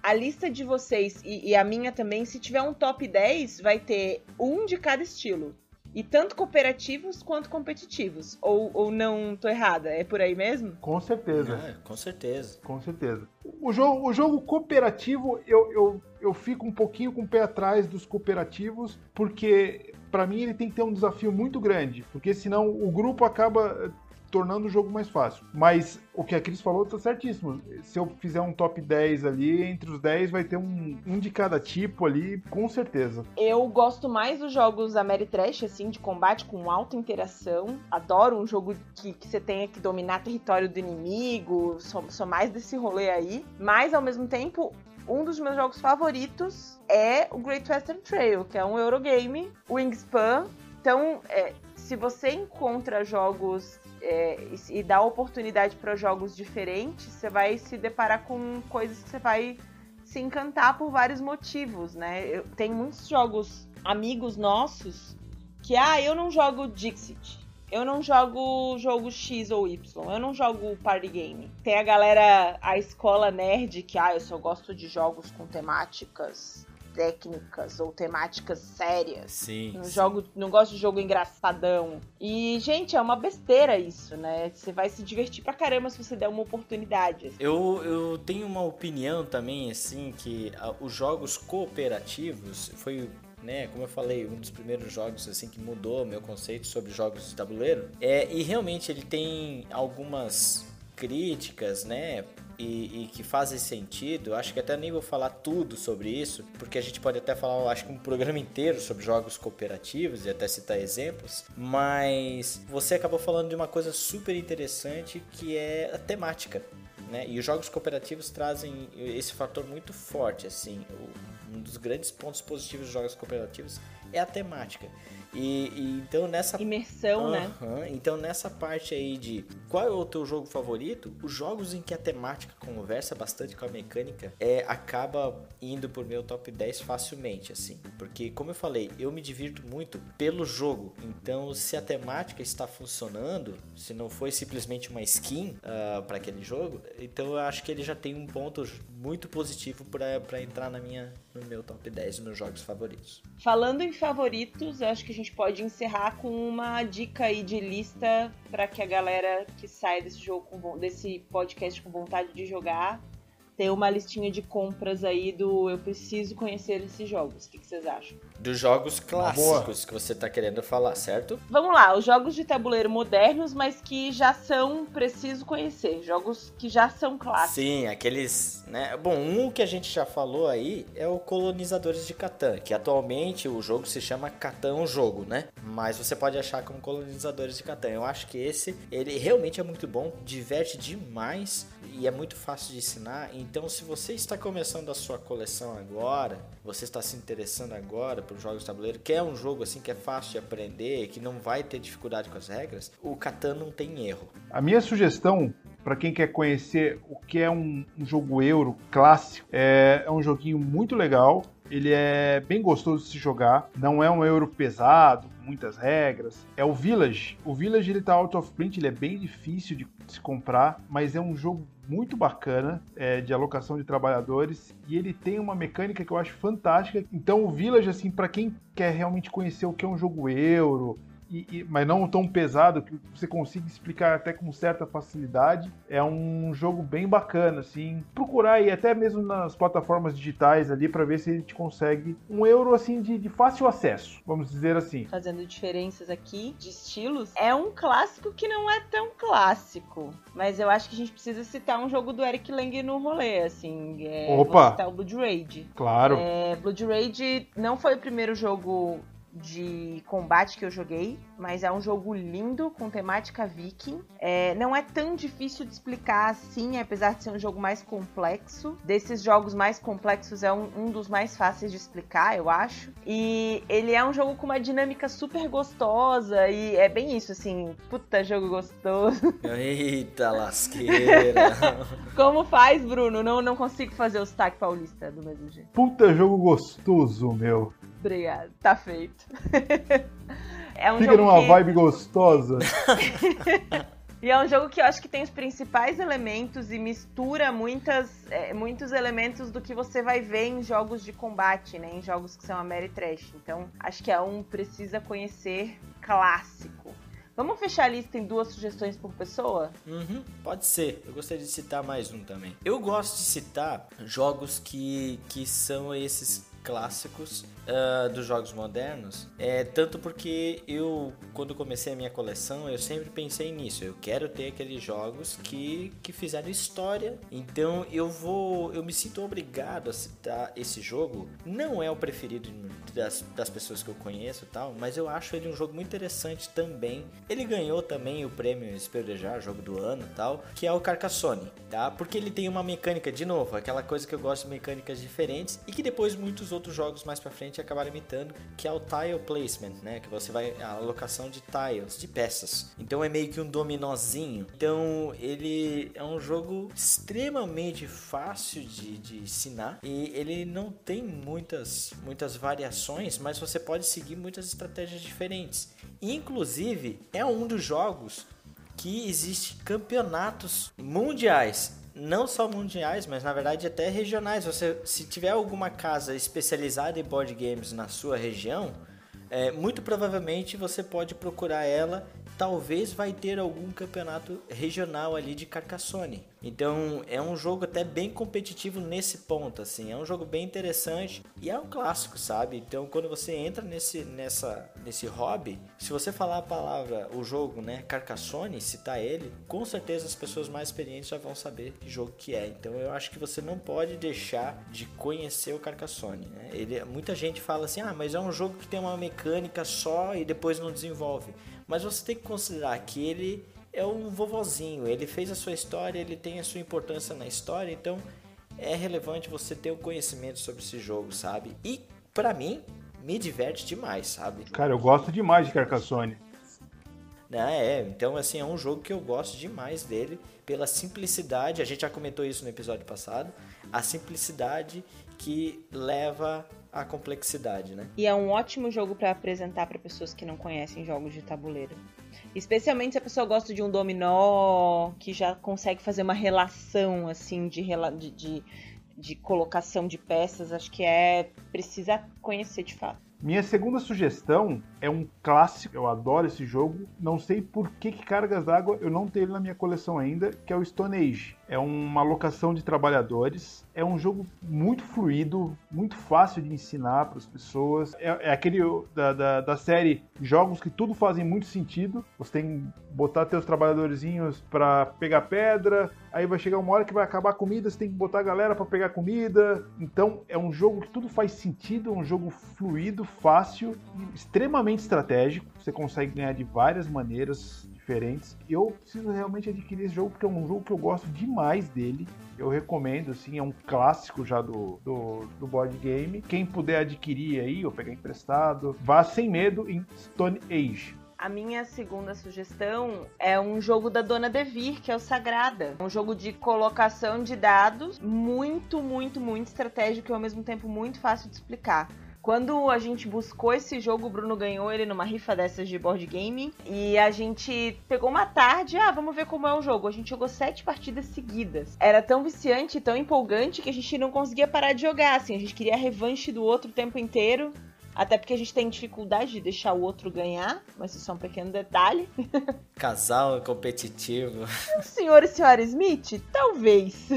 Speaker 1: a lista de vocês e, e, a minha também, se tiver um top 10, vai ter um de cada estilo. E tanto cooperativos quanto competitivos. Ou, ou não tô errada? É por aí mesmo?
Speaker 3: Com certeza.
Speaker 2: É, com certeza.
Speaker 3: Com certeza. O jogo, o jogo cooperativo, eu, eu, eu fico um pouquinho com o pé atrás dos cooperativos, porque para mim ele tem que ter um desafio muito grande, porque senão o grupo acaba tornando o jogo mais fácil. Mas o que a Cris falou tá certíssimo. Se eu fizer um top 10 ali, entre os 10 vai ter um, um de cada tipo ali, com certeza.
Speaker 1: Eu gosto mais dos jogos Ameritrash, assim, de combate com alta interação. Adoro um jogo que, que você tenha que dominar território do inimigo. Sou, sou mais desse rolê aí. Mas, ao mesmo tempo, um dos meus jogos favoritos é o Great Western Trail, que é um Eurogame, Wingspan. Então, é, se você encontra jogos é, e, dá oportunidade para jogos diferentes, você vai se deparar com coisas que você vai se encantar por vários motivos, né? Eu, tem muitos jogos amigos nossos que, ah, eu não jogo Dixit. Eu não jogo jogo X ou Y, eu não jogo party game. Tem a galera, a escola nerd, que ah, eu só gosto de jogos com temáticas técnicas ou temáticas sérias.
Speaker 2: Sim.
Speaker 1: Não,
Speaker 2: sim.
Speaker 1: Jogo, não gosto de jogo engraçadão. E, gente, é uma besteira isso, né? Você vai se divertir pra caramba se você der uma oportunidade. Assim.
Speaker 2: Eu, eu tenho uma opinião também, assim, que a, os jogos cooperativos foi né, como eu falei, um dos primeiros jogos assim que mudou meu conceito sobre jogos de tabuleiro. É, e realmente ele tem algumas críticas, né, e, e, que fazem sentido. Acho que até nem vou falar tudo sobre isso, porque a gente pode até falar, acho que um programa inteiro sobre jogos cooperativos e até citar exemplos. Mas você acabou falando de uma coisa super interessante que é a temática. Né? E os jogos cooperativos trazem esse fator muito forte, assim. Um dos grandes pontos positivos dos jogos cooperativos é a temática. E, e, então nessa
Speaker 1: imersão, né?
Speaker 2: Então nessa parte aí de qual é o teu jogo favorito, os jogos em que a temática conversa bastante com a mecânica é acaba indo por meu top 10 facilmente, assim, porque como eu falei, eu me divirto muito pelo jogo. Então se a temática está funcionando, se não foi simplesmente uma skin uh, para aquele jogo, então eu acho que ele já tem um ponto muito positivo para entrar na minha no meu top 10 dos meus jogos favoritos.
Speaker 1: Falando em favoritos, acho que a gente pode encerrar com uma dica aí de lista para que a galera que sai desse jogo com, desse podcast com vontade de jogar ter uma listinha de compras aí do eu preciso conhecer esses jogos. O que, que vocês acham?
Speaker 2: Dos jogos clássicos que você tá querendo falar, certo?
Speaker 1: Vamos lá, os jogos de tabuleiro modernos, mas que já são preciso conhecer. Jogos que já são clássicos.
Speaker 2: Sim, aqueles, né? Bom, um que a gente já falou aí é o Colonizadores de Catan, que atualmente o jogo se chama Catan Jogo, né? Mas você pode achar como Colonizadores de Catan. Eu acho que esse, ele realmente é muito bom, diverte demais e é muito fácil de ensinar. Então, se você está começando a sua coleção agora, você está se interessando agora por jogos de tabuleiro, quer um jogo assim que é fácil de aprender, que não vai ter dificuldade com as regras, o Catan não tem erro.
Speaker 3: A minha sugestão para quem quer conhecer o que é um, um jogo euro clássico, é, é um joguinho muito legal. Ele é bem gostoso de se jogar, não é um euro pesado, muitas regras. É o Village. O Village ele tá out of print, ele é bem difícil de se comprar, mas é um jogo muito bacana é, de alocação de trabalhadores e ele tem uma mecânica que eu acho fantástica. Então o Village assim para quem quer realmente conhecer o que é um jogo euro, e, e, mas não tão pesado que você consiga explicar até com certa facilidade. É um jogo bem bacana, assim. Procurar aí até mesmo nas plataformas digitais ali para ver se a gente consegue um euro assim de, de, fácil acesso, vamos dizer assim.
Speaker 1: Fazendo diferenças aqui de estilos, é um clássico que não é tão clássico, mas eu acho que a gente precisa citar um jogo do Eric Lang no rolê, assim. É,
Speaker 3: Opa!
Speaker 1: citar o Blood Rage.
Speaker 3: Claro.
Speaker 1: É, Blood Rage não foi o primeiro jogo de combate que eu joguei, mas é um jogo lindo, com temática viking. É, não é tão difícil de explicar assim, apesar de ser um jogo mais complexo. Desses jogos mais complexos, é um, um dos mais fáceis de explicar, eu acho. E ele é um jogo com uma dinâmica super gostosa, e é bem isso, assim, puta jogo gostoso.
Speaker 2: Eita lasqueira!
Speaker 1: Como faz, Bruno? Não, não consigo fazer o sotaque paulista do mesmo jeito.
Speaker 3: Puta jogo gostoso, meu.
Speaker 1: Obrigado, tá feito.
Speaker 3: é um Fica jogo numa que... vibe gostosa.
Speaker 1: E é um jogo que eu acho que tem os principais elementos e mistura muitas, é, muitos elementos do que você vai ver em jogos de combate, né? Em jogos que são a Mary Trash. Então, acho que é um precisa conhecer clássico. Vamos fechar a lista em duas sugestões por pessoa?
Speaker 2: Uhum, pode ser. Eu gostaria de citar mais um também. Eu gosto de citar jogos que, que são esses clássicos uh, dos jogos modernos, é tanto porque eu, quando comecei a minha coleção, eu sempre pensei nisso. Eu quero ter aqueles jogos que, que fizeram história. Então eu vou, eu me sinto obrigado a citar esse jogo. Não é o preferido das, das pessoas que eu conheço, tal, mas eu acho ele um jogo muito interessante também. Ele ganhou também o prêmio Esperdejar, jogo do ano, tal, que é o Carcassonne, tá? Porque ele tem uma mecânica de novo, aquela coisa que eu gosto de mecânicas diferentes e que depois muitos outros jogos mais para frente acabaram imitando, que é o tile placement, né? Que você vai a alocação de tiles, de peças. Então é meio que um dominozinho. Então ele é um jogo extremamente fácil de, de ensinar e ele não tem muitas muitas variações, mas você pode seguir muitas estratégias diferentes. Inclusive é um dos jogos que existe campeonatos mundiais não só mundiais, mas na verdade até regionais. Você, se tiver alguma casa especializada em board games na sua região, é, muito provavelmente você pode procurar ela talvez vai ter algum campeonato regional ali de Carcassonne. Então é um jogo até bem competitivo nesse ponto, assim, é um jogo bem interessante e é um clássico, sabe? Então quando você entra nesse, nessa, nesse hobby, se você falar a palavra, o jogo, né, Carcassonne, citar ele, com certeza as pessoas mais experientes já vão saber que jogo que é. Então eu acho que você não pode deixar de conhecer o Carcassonne. Né? Ele, muita gente fala assim, ah, mas é um jogo que tem uma mecânica só e depois não desenvolve. Mas você tem que considerar que ele é um vovozinho, ele fez a sua história, ele tem a sua importância na história, então é relevante você ter o um conhecimento sobre esse jogo, sabe? E para mim, me diverte demais, sabe?
Speaker 3: Cara, eu gosto demais de Carcassonne.
Speaker 2: É, então assim, é um jogo que eu gosto demais dele pela simplicidade, a gente já comentou isso no episódio passado, a simplicidade que leva à complexidade, né?
Speaker 1: E é um ótimo jogo para apresentar para pessoas que não conhecem jogos de tabuleiro. Especialmente se a pessoa gosta de um dominó, que já consegue fazer uma relação assim de, de, de, de colocação de peças, acho que é precisa conhecer de fato.
Speaker 3: Minha segunda sugestão é um clássico, eu adoro esse jogo. Não sei por que, que Cargas d'Água eu não tenho ele na minha coleção ainda, que é o Stone Age. É uma locação de trabalhadores. É um jogo muito fluido, muito fácil de ensinar para as pessoas. É, é aquele da, da, da, série jogos que tudo fazem muito sentido. Você tem que botar teus trabalhadorzinhos para pegar pedra. Aí vai chegar uma hora que vai acabar a comida, você tem que botar a galera para pegar comida. Então é um jogo que tudo faz sentido, é um jogo fluido, fácil, extremamente estratégico. Você consegue ganhar de várias maneiras diferentes. Eu preciso realmente adquirir esse jogo porque é um jogo que eu gosto demais dele. Eu recomendo, assim, é um clássico já do, do, do board game. Quem puder adquirir aí ou pegar emprestado, vá sem medo em Stone Age.
Speaker 1: A minha segunda sugestão é um jogo da Dona Devir, que é o Sagrada. Um jogo de colocação de dados muito, muito, muito estratégico e ao mesmo tempo muito fácil de explicar. Quando a gente buscou esse jogo, o Bruno ganhou ele numa rifa dessas de board game. E a gente pegou uma tarde, ah, vamos ver como é o jogo. A gente jogou sete partidas seguidas. Era tão viciante, tão empolgante que a gente não conseguia parar de jogar. Assim, a gente queria a revanche do outro o tempo inteiro. Até porque a gente tem dificuldade de deixar o outro ganhar, mas isso é um pequeno detalhe.
Speaker 2: Casal competitivo.
Speaker 1: Senhor e senhora Smith? Talvez.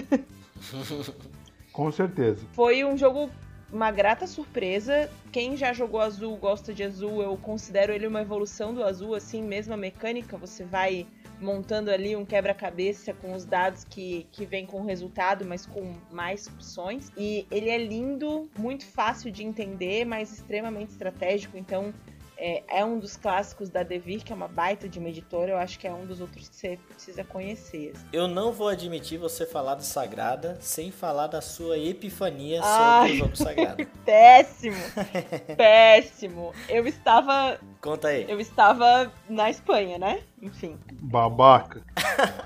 Speaker 3: Com certeza.
Speaker 1: Foi um jogo uma grata surpresa. Quem já jogou azul, gosta de azul, eu considero ele uma evolução do azul, assim, mesmo a mecânica, você vai montando ali um quebra-cabeça com os dados que, que vem com o resultado, mas com mais opções. E ele é lindo, muito fácil de entender, mas extremamente estratégico, então é, é, um dos clássicos da Devir, que é uma baita de uma editora. Eu acho que é um dos outros que você precisa conhecer. Assim.
Speaker 2: Eu não vou admitir você falar do Sagrada sem falar da sua epifania Ai, sobre o jogo Sagrado.
Speaker 1: Péssimo! péssimo! Eu estava.
Speaker 2: Conta aí.
Speaker 1: Eu estava na Espanha, né? Enfim.
Speaker 3: Babaca.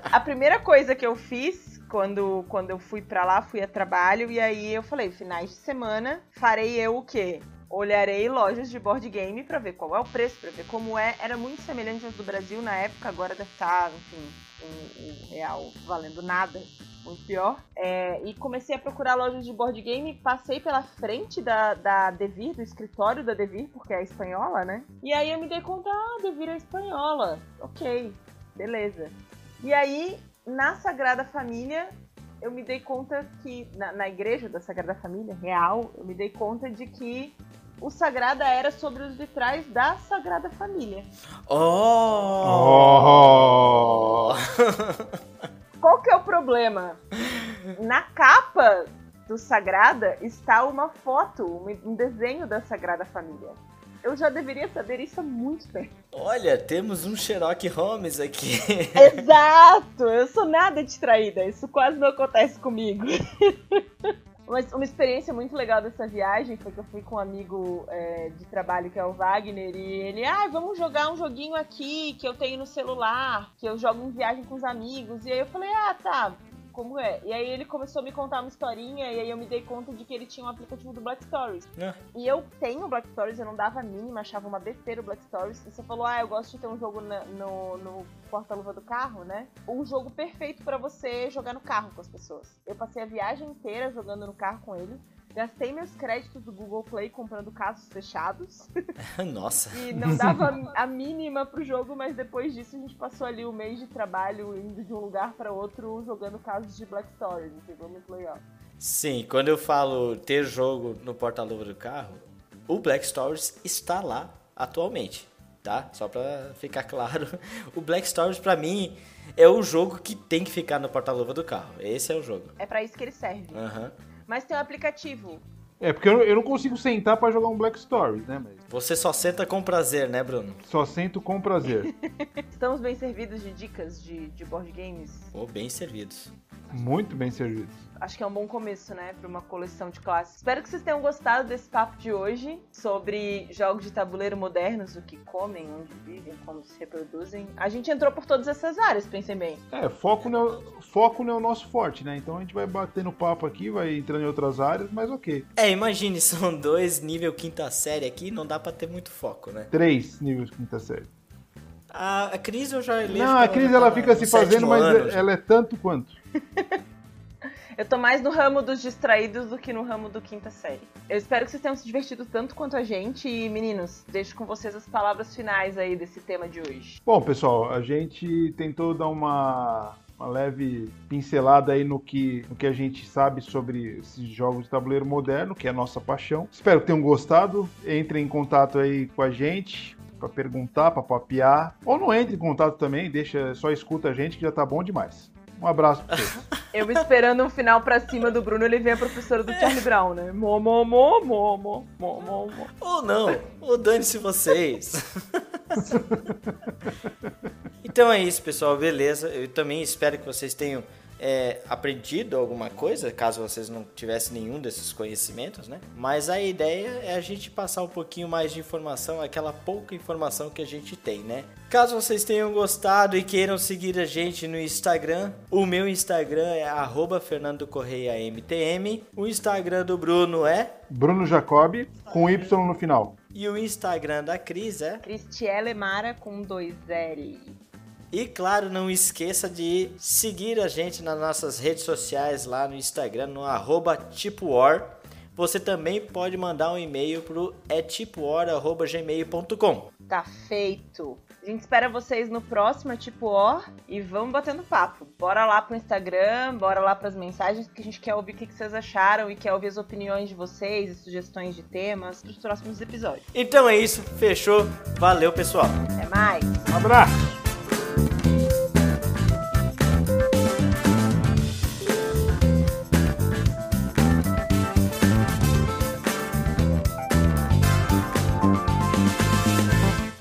Speaker 1: A primeira coisa que eu fiz quando, quando eu fui para lá, fui a trabalho, e aí eu falei, finais de semana, farei eu o quê? Olharei lojas de board game para ver qual é o preço, para ver como é. Era muito semelhante às do Brasil na época, agora deve estar, tá, enfim, um, um real valendo nada, muito pior. É, e comecei a procurar lojas de board game, passei pela frente da, da Devir, do escritório da Devir, porque é espanhola, né? E aí eu me dei conta, ah, Devir é espanhola. Ok, beleza. E aí, na Sagrada Família, eu me dei conta que, na, na igreja da Sagrada Família, real, eu me dei conta de que o Sagrada era sobre os vitrais da Sagrada Família.
Speaker 2: Oh!
Speaker 3: oh.
Speaker 1: Qual que é o problema? Na capa do Sagrada está uma foto, um desenho da Sagrada Família. Eu já deveria saber isso há muito tempo.
Speaker 2: Olha, temos um Sherlock Holmes aqui.
Speaker 1: Exato! Eu sou nada distraída. Isso quase não acontece comigo. Mas uma experiência muito legal dessa viagem foi que eu fui com um amigo é, de trabalho que é o Wagner e ele, ah, vamos jogar um joguinho aqui que eu tenho no celular, que eu jogo em viagem com os amigos. E aí eu falei, ah, tá, como é. E aí ele começou a me contar uma historinha e aí eu me dei conta de que ele tinha um aplicativo do Black Stories. É. E eu tenho Black Stories, eu não dava a mínima, achava uma besteira o Black Stories. E você falou, ah, eu gosto de ter um jogo na, no, no porta-luva do carro, né? Um jogo perfeito para você jogar no carro com as pessoas. Eu passei a viagem inteira jogando no carro com ele. Gastei meus créditos do Google Play comprando casos fechados.
Speaker 2: Nossa.
Speaker 1: e não dava a mínima pro jogo, mas depois disso a gente passou ali o um mês de trabalho indo de um lugar para outro jogando casos de Black Stories, entendeu? Muito legal.
Speaker 2: Sim, quando eu falo ter jogo no porta-luva do carro, o Black Stories está lá atualmente, tá? Só para ficar claro, o Black Stories para mim é o jogo que tem que ficar no porta-luva do carro. Esse é o jogo.
Speaker 1: É para isso que ele serve.
Speaker 2: Aham. Uhum.
Speaker 1: Mas tem um aplicativo.
Speaker 3: É, porque eu, eu não consigo sentar para jogar um Black Stories, né? Mas...
Speaker 2: Você só senta com prazer, né, Bruno?
Speaker 3: Só sento com prazer.
Speaker 1: Estamos bem servidos de dicas de, de board games?
Speaker 2: Ou oh, bem servidos.
Speaker 3: Muito bem servidos.
Speaker 1: Acho que é um bom começo, né, para uma coleção de classes. Espero que vocês tenham gostado desse papo de hoje sobre jogos de tabuleiro modernos, o que comem, onde vivem, como se reproduzem. A gente entrou por todas essas áreas, pensem bem.
Speaker 3: É, foco não, é foco não é o nosso forte, né? Então a gente vai batendo papo aqui, vai entrando em outras áreas, mas ok.
Speaker 2: É, imagine, são dois nível quinta série aqui, não dá para ter muito foco, né?
Speaker 3: Três níveis quinta série.
Speaker 2: A, a Cris eu já
Speaker 3: li. Não, a Cris ela, ela fica se fazendo, mas ela é tanto quanto.
Speaker 1: Eu tô mais no ramo dos distraídos do que no ramo do quinta série. Eu espero que vocês tenham se divertido tanto quanto a gente. E, meninos, deixo com vocês as palavras finais aí desse tema de hoje.
Speaker 3: Bom, pessoal, a gente tentou dar uma uma leve pincelada aí no que, no que a gente sabe sobre esses jogos de tabuleiro moderno, que é a nossa paixão. Espero que tenham gostado. Entrem em contato aí com a gente para perguntar, para papiar. Ou não entre em contato também, deixa, só escuta a gente que já tá bom demais. Um abraço pra vocês.
Speaker 1: Eu esperando um final pra cima do Bruno, ele vem a professora do Charlie Brown, né? Mo, mo, mo, mo, mo, mo, mo, mo.
Speaker 2: Ou não, ou dane-se vocês. então é isso, pessoal, beleza. Eu também espero que vocês tenham é, aprendido alguma coisa, caso vocês não tivessem nenhum desses conhecimentos, né? Mas a ideia é a gente passar um pouquinho mais de informação, aquela pouca informação que a gente tem, né? Caso vocês tenham gostado e queiram seguir a gente no Instagram, o meu Instagram é @fernando_correia_mtm, o Instagram do Bruno é
Speaker 3: Bruno Jacob com Y no final.
Speaker 2: E o Instagram da Cris é
Speaker 1: Cristiele Mara com dois L.
Speaker 2: E claro, não esqueça de seguir a gente nas nossas redes sociais lá no Instagram, no arroba TipoWar. Você também pode mandar um e-mail pro etipowar.gmail.com.
Speaker 1: Tá feito. A gente espera vocês no próximo é Tipo Or e vamos batendo papo. Bora lá pro Instagram, bora lá pras mensagens, que a gente quer ouvir o que vocês acharam e quer ouvir as opiniões de vocês e sugestões de temas pros próximos episódios.
Speaker 2: Então é isso, fechou. Valeu, pessoal.
Speaker 1: Até mais.
Speaker 3: Um abraço!